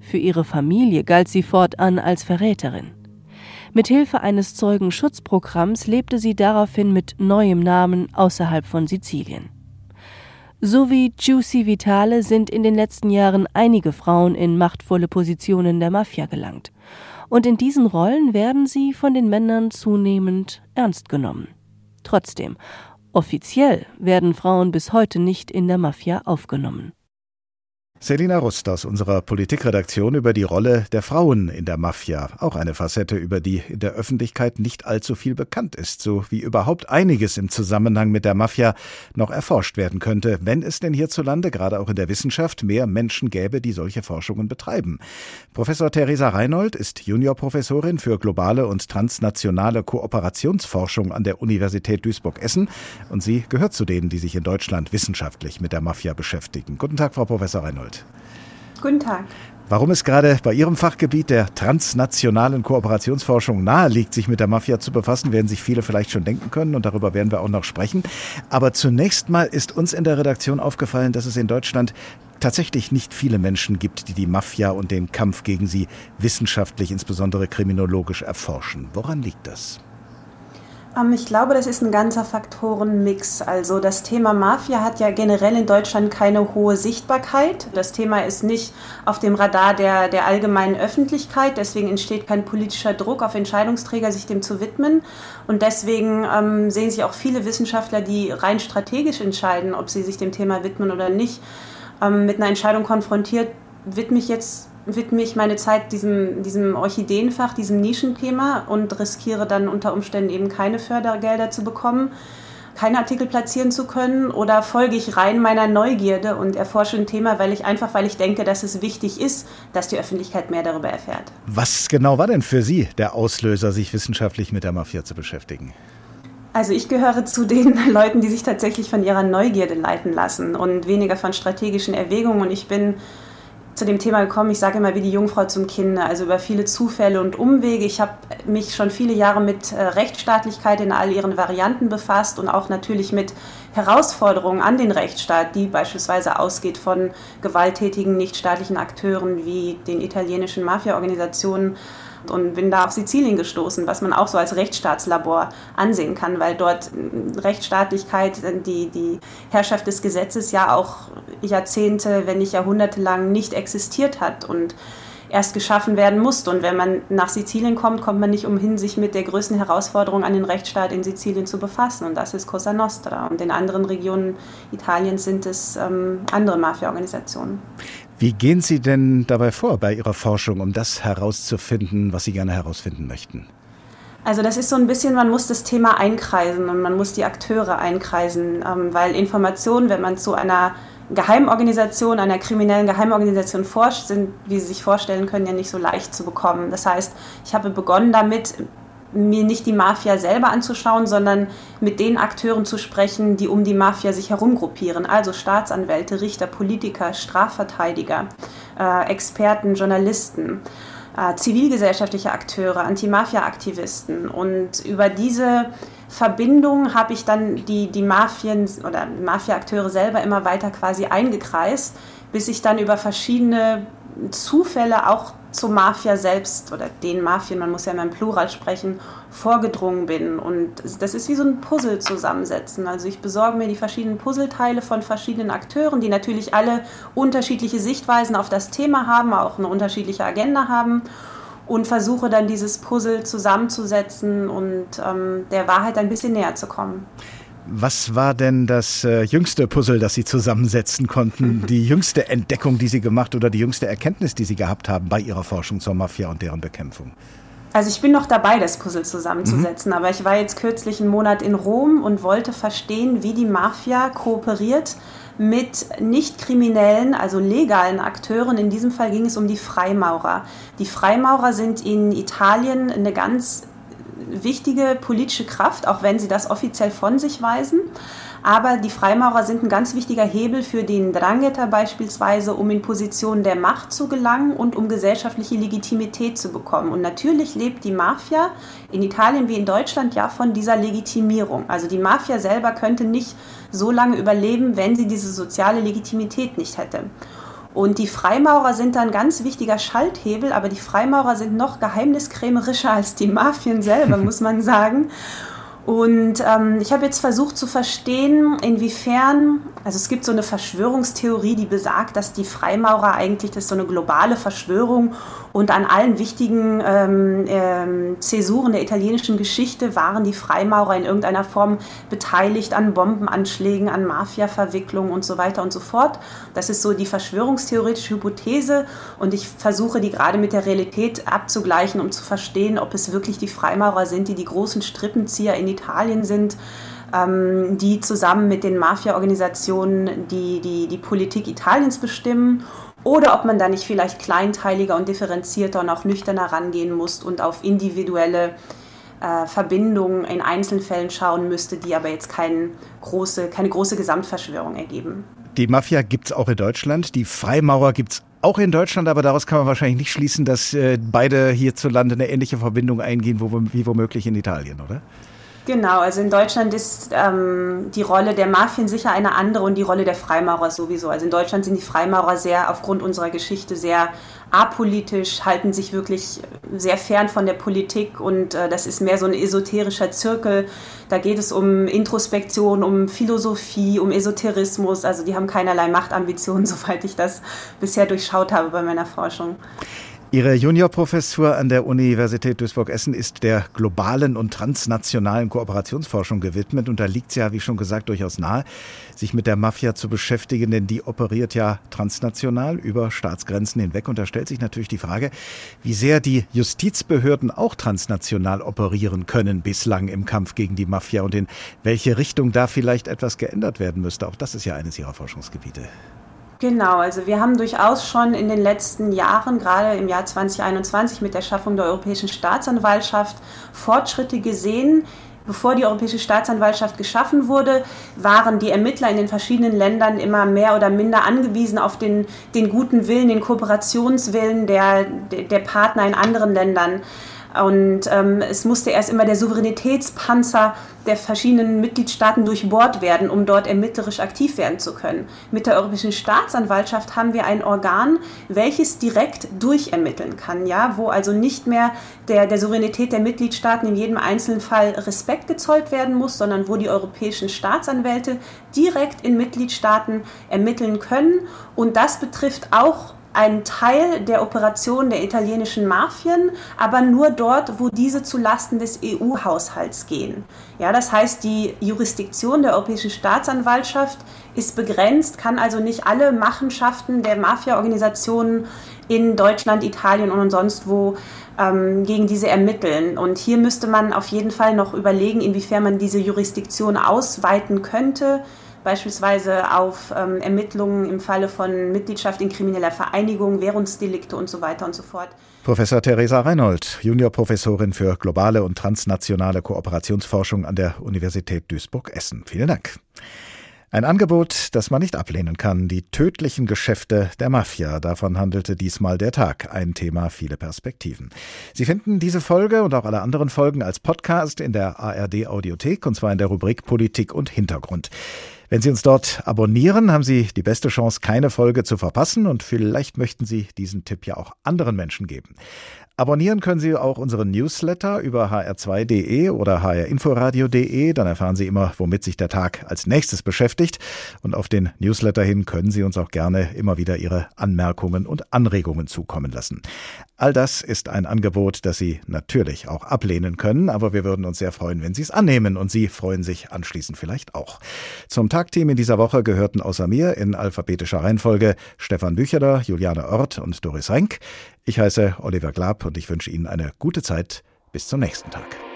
R: Für ihre Familie galt sie fortan als Verräterin. Mit Hilfe eines Zeugenschutzprogramms lebte sie daraufhin mit neuem Namen außerhalb von Sizilien. So wie Giussi Vitale sind in den letzten Jahren einige Frauen in machtvolle Positionen der Mafia gelangt. Und in diesen Rollen werden sie von den Männern zunehmend ernst genommen. Trotzdem, Offiziell werden Frauen bis heute nicht in der Mafia aufgenommen.
B: Selina Rust aus unserer Politikredaktion über die Rolle der Frauen in der Mafia. Auch eine Facette, über die in der Öffentlichkeit nicht allzu viel bekannt ist, so wie überhaupt einiges im Zusammenhang mit der Mafia noch erforscht werden könnte, wenn es denn hierzulande, gerade auch in der Wissenschaft, mehr Menschen gäbe, die solche Forschungen betreiben. Professor Theresa Reinhold ist Juniorprofessorin für globale und transnationale Kooperationsforschung an der Universität Duisburg-Essen und sie gehört zu denen, die sich in Deutschland wissenschaftlich mit der Mafia beschäftigen. Guten Tag, Frau Professor Reinhold.
U: Guten Tag.
B: Warum es gerade bei Ihrem Fachgebiet der transnationalen Kooperationsforschung naheliegt, sich mit der Mafia zu befassen, werden sich viele vielleicht schon denken können und darüber werden wir auch noch sprechen. Aber zunächst mal ist uns in der Redaktion aufgefallen, dass es in Deutschland tatsächlich nicht viele Menschen gibt, die die Mafia und den Kampf gegen sie wissenschaftlich, insbesondere kriminologisch erforschen. Woran liegt das?
U: Ähm, ich glaube, das ist ein ganzer Faktorenmix. Also das Thema Mafia hat ja generell in Deutschland keine hohe Sichtbarkeit. Das Thema ist nicht auf dem Radar der, der allgemeinen Öffentlichkeit. Deswegen entsteht kein politischer Druck auf Entscheidungsträger, sich dem zu widmen. Und deswegen ähm, sehen sich auch viele Wissenschaftler, die rein strategisch entscheiden, ob sie sich dem Thema widmen oder nicht, ähm, mit einer Entscheidung konfrontiert, widme ich jetzt widme ich meine Zeit diesem, diesem Orchideenfach, diesem Nischenthema und riskiere dann unter Umständen eben keine Fördergelder zu bekommen, keine Artikel platzieren zu können oder folge ich rein meiner Neugierde und erforsche ein Thema, weil ich einfach, weil ich denke, dass es wichtig ist, dass die Öffentlichkeit mehr darüber erfährt.
B: Was genau war denn für Sie der Auslöser, sich wissenschaftlich mit der Mafia zu beschäftigen?
U: Also ich gehöre zu den Leuten, die sich tatsächlich von ihrer Neugierde leiten lassen und weniger von strategischen Erwägungen. Und ich bin zu dem Thema gekommen, ich sage immer wie die Jungfrau zum Kinder, also über viele Zufälle und Umwege. Ich habe mich schon viele Jahre mit äh, Rechtsstaatlichkeit in all ihren Varianten befasst und auch natürlich mit Herausforderungen an den Rechtsstaat, die beispielsweise ausgeht von gewalttätigen nichtstaatlichen Akteuren wie den italienischen Mafia-Organisationen und bin da auf Sizilien gestoßen, was man auch so als Rechtsstaatslabor ansehen kann, weil dort Rechtsstaatlichkeit, die, die Herrschaft des Gesetzes ja auch Jahrzehnte, wenn nicht Jahrhunderte lang nicht existiert hat und erst geschaffen werden musste. Und wenn man nach Sizilien kommt, kommt man nicht umhin, sich mit der größten Herausforderung an den Rechtsstaat in Sizilien zu befassen. Und das ist Cosa Nostra. Und in anderen Regionen Italiens sind es ähm, andere Mafia-Organisationen.
B: Wie gehen Sie denn dabei vor bei Ihrer Forschung, um das herauszufinden, was Sie gerne herausfinden möchten?
U: Also das ist so ein bisschen, man muss das Thema einkreisen und man muss die Akteure einkreisen, ähm, weil Informationen, wenn man zu einer Geheimorganisation, einer kriminellen Geheimorganisation forscht, sind, wie Sie sich vorstellen können, ja nicht so leicht zu bekommen. Das heißt, ich habe begonnen damit, mir nicht die Mafia selber anzuschauen, sondern mit den Akteuren zu sprechen, die um die Mafia sich herum gruppieren. Also Staatsanwälte, Richter, Politiker, Strafverteidiger, äh, Experten, Journalisten, äh, zivilgesellschaftliche Akteure, Anti-Mafia-Aktivisten. Und über diese Verbindung habe ich dann die, die Mafien oder Mafia-Akteure selber immer weiter quasi eingekreist, bis ich dann über verschiedene Zufälle auch zur Mafia selbst oder den Mafien, man muss ja immer im Plural sprechen, vorgedrungen bin. Und das ist wie so ein Puzzle zusammensetzen. Also ich besorge mir die verschiedenen Puzzleteile von verschiedenen Akteuren, die natürlich alle unterschiedliche Sichtweisen auf das Thema haben, auch eine unterschiedliche Agenda haben und versuche dann dieses Puzzle zusammenzusetzen und ähm, der Wahrheit ein bisschen näher zu kommen.
B: Was war denn das äh, jüngste Puzzle, das Sie zusammensetzen konnten? Die jüngste Entdeckung, die Sie gemacht oder die jüngste Erkenntnis, die Sie gehabt haben bei Ihrer Forschung zur Mafia und deren Bekämpfung?
U: Also ich bin noch dabei, das Puzzle zusammenzusetzen, mhm. aber ich war jetzt kürzlich einen Monat in Rom und wollte verstehen, wie die Mafia kooperiert mit nicht kriminellen, also legalen Akteuren. In diesem Fall ging es um die Freimaurer. Die Freimaurer sind in Italien eine ganz wichtige politische Kraft, auch wenn sie das offiziell von sich weisen. Aber die Freimaurer sind ein ganz wichtiger Hebel für den Drangheta beispielsweise, um in Positionen der Macht zu gelangen und um gesellschaftliche Legitimität zu bekommen. Und natürlich lebt die Mafia in Italien wie in Deutschland ja von dieser Legitimierung. Also die Mafia selber könnte nicht so lange überleben, wenn sie diese soziale Legitimität nicht hätte. Und die Freimaurer sind ein ganz wichtiger Schalthebel, aber die Freimaurer sind noch geheimniskrämerischer als die Mafien selber, muss man sagen. Und ähm, ich habe jetzt versucht zu verstehen, inwiefern, also es gibt so eine Verschwörungstheorie, die besagt, dass die Freimaurer eigentlich, das ist so eine globale Verschwörung und an allen wichtigen ähm, ähm, Zäsuren der italienischen Geschichte waren die Freimaurer in irgendeiner Form beteiligt an Bombenanschlägen, an Mafia-Verwicklungen und so weiter und so fort. Das ist so die verschwörungstheoretische Hypothese und ich versuche die gerade mit der Realität abzugleichen, um zu verstehen, ob es wirklich die Freimaurer sind, die die großen Strippenzieher in Italien sind ähm, die zusammen mit den Mafia-Organisationen die, die, die Politik Italiens bestimmen oder ob man da nicht vielleicht kleinteiliger und differenzierter und auch nüchterner rangehen muss und auf individuelle äh, Verbindungen in Einzelfällen schauen müsste, die aber jetzt kein große, keine große Gesamtverschwörung ergeben.
B: Die Mafia gibt es auch in Deutschland, die Freimaurer gibt es Auch in Deutschland, aber daraus kann man wahrscheinlich nicht schließen, dass äh, beide hierzulande eine ähnliche Verbindung eingehen, wo, wie womöglich in Italien, oder?
U: Genau, also in Deutschland ist ähm, die Rolle der Mafien sicher eine andere und die Rolle der Freimaurer sowieso. Also in Deutschland sind die Freimaurer sehr aufgrund unserer Geschichte sehr apolitisch, halten sich wirklich sehr fern von der Politik und äh, das ist mehr so ein esoterischer Zirkel. Da geht es um Introspektion, um Philosophie, um Esoterismus. Also die haben keinerlei Machtambitionen, soweit ich das bisher durchschaut habe bei meiner Forschung.
B: Ihre Juniorprofessur an der Universität Duisburg-Essen ist der globalen und transnationalen Kooperationsforschung gewidmet. Und da liegt es ja, wie schon gesagt, durchaus nahe, sich mit der Mafia zu beschäftigen, denn die operiert ja transnational über Staatsgrenzen hinweg. Und da stellt sich natürlich die Frage, wie sehr die Justizbehörden auch transnational operieren können bislang im Kampf gegen die Mafia und in welche Richtung da vielleicht etwas geändert werden müsste. Auch das ist ja eines Ihrer Forschungsgebiete.
U: Genau, also wir haben durchaus schon in den letzten Jahren, gerade im Jahr 2021 mit der Schaffung der Europäischen Staatsanwaltschaft, Fortschritte gesehen. Bevor die Europäische Staatsanwaltschaft geschaffen wurde, waren die Ermittler in den verschiedenen Ländern immer mehr oder minder angewiesen auf den, den guten Willen, den Kooperationswillen der, der Partner in anderen Ländern. Und ähm, es musste erst immer der Souveränitätspanzer der verschiedenen Mitgliedstaaten durchbohrt werden, um dort ermittlerisch aktiv werden zu können. Mit der Europäischen Staatsanwaltschaft haben wir ein Organ, welches direkt durchermitteln kann, ja, wo also nicht mehr der, der Souveränität der Mitgliedstaaten in jedem einzelnen Fall Respekt gezollt werden muss, sondern wo die europäischen Staatsanwälte direkt in Mitgliedstaaten ermitteln können. Und das betrifft auch ein Teil der Operation der italienischen Mafien, aber nur dort, wo diese zu Lasten des EU-Haushalts gehen. Ja, das heißt, die Jurisdiktion der Europäischen Staatsanwaltschaft ist begrenzt, kann also nicht alle Machenschaften der Mafia-Organisationen in Deutschland, Italien und sonst wo ähm, gegen diese ermitteln. Und hier müsste man auf jeden Fall noch überlegen, inwiefern man diese Jurisdiktion ausweiten könnte beispielsweise auf ähm, Ermittlungen im Falle von Mitgliedschaft in krimineller Vereinigung, Währungsdelikte und so weiter und so fort.
B: Professor Theresa Reinhold, Juniorprofessorin für globale und transnationale Kooperationsforschung an der Universität Duisburg-Essen. Vielen Dank. Ein Angebot, das man nicht ablehnen kann. Die tödlichen Geschäfte der Mafia. Davon handelte diesmal der Tag. Ein Thema, viele Perspektiven. Sie finden diese Folge und auch alle anderen Folgen als Podcast in der ARD Audiothek und zwar in der Rubrik Politik und Hintergrund. Wenn Sie uns dort abonnieren, haben Sie die beste Chance, keine Folge zu verpassen und vielleicht möchten Sie diesen Tipp ja auch anderen Menschen geben. Abonnieren können Sie auch unseren Newsletter über hr2.de oder hrinforadio.de. Dann erfahren Sie immer, womit sich der Tag als nächstes beschäftigt. Und auf den Newsletter hin können Sie uns auch gerne immer wieder Ihre Anmerkungen und Anregungen zukommen lassen. All das ist ein Angebot, das Sie natürlich auch ablehnen können, aber wir würden uns sehr freuen, wenn Sie es annehmen und Sie freuen sich anschließend vielleicht auch. Zum Tagteam in dieser Woche gehörten außer mir in alphabetischer Reihenfolge Stefan Bücheler, Juliane Ort und Doris Renk. Ich heiße Oliver Glab und ich wünsche Ihnen eine gute Zeit. Bis zum nächsten Tag.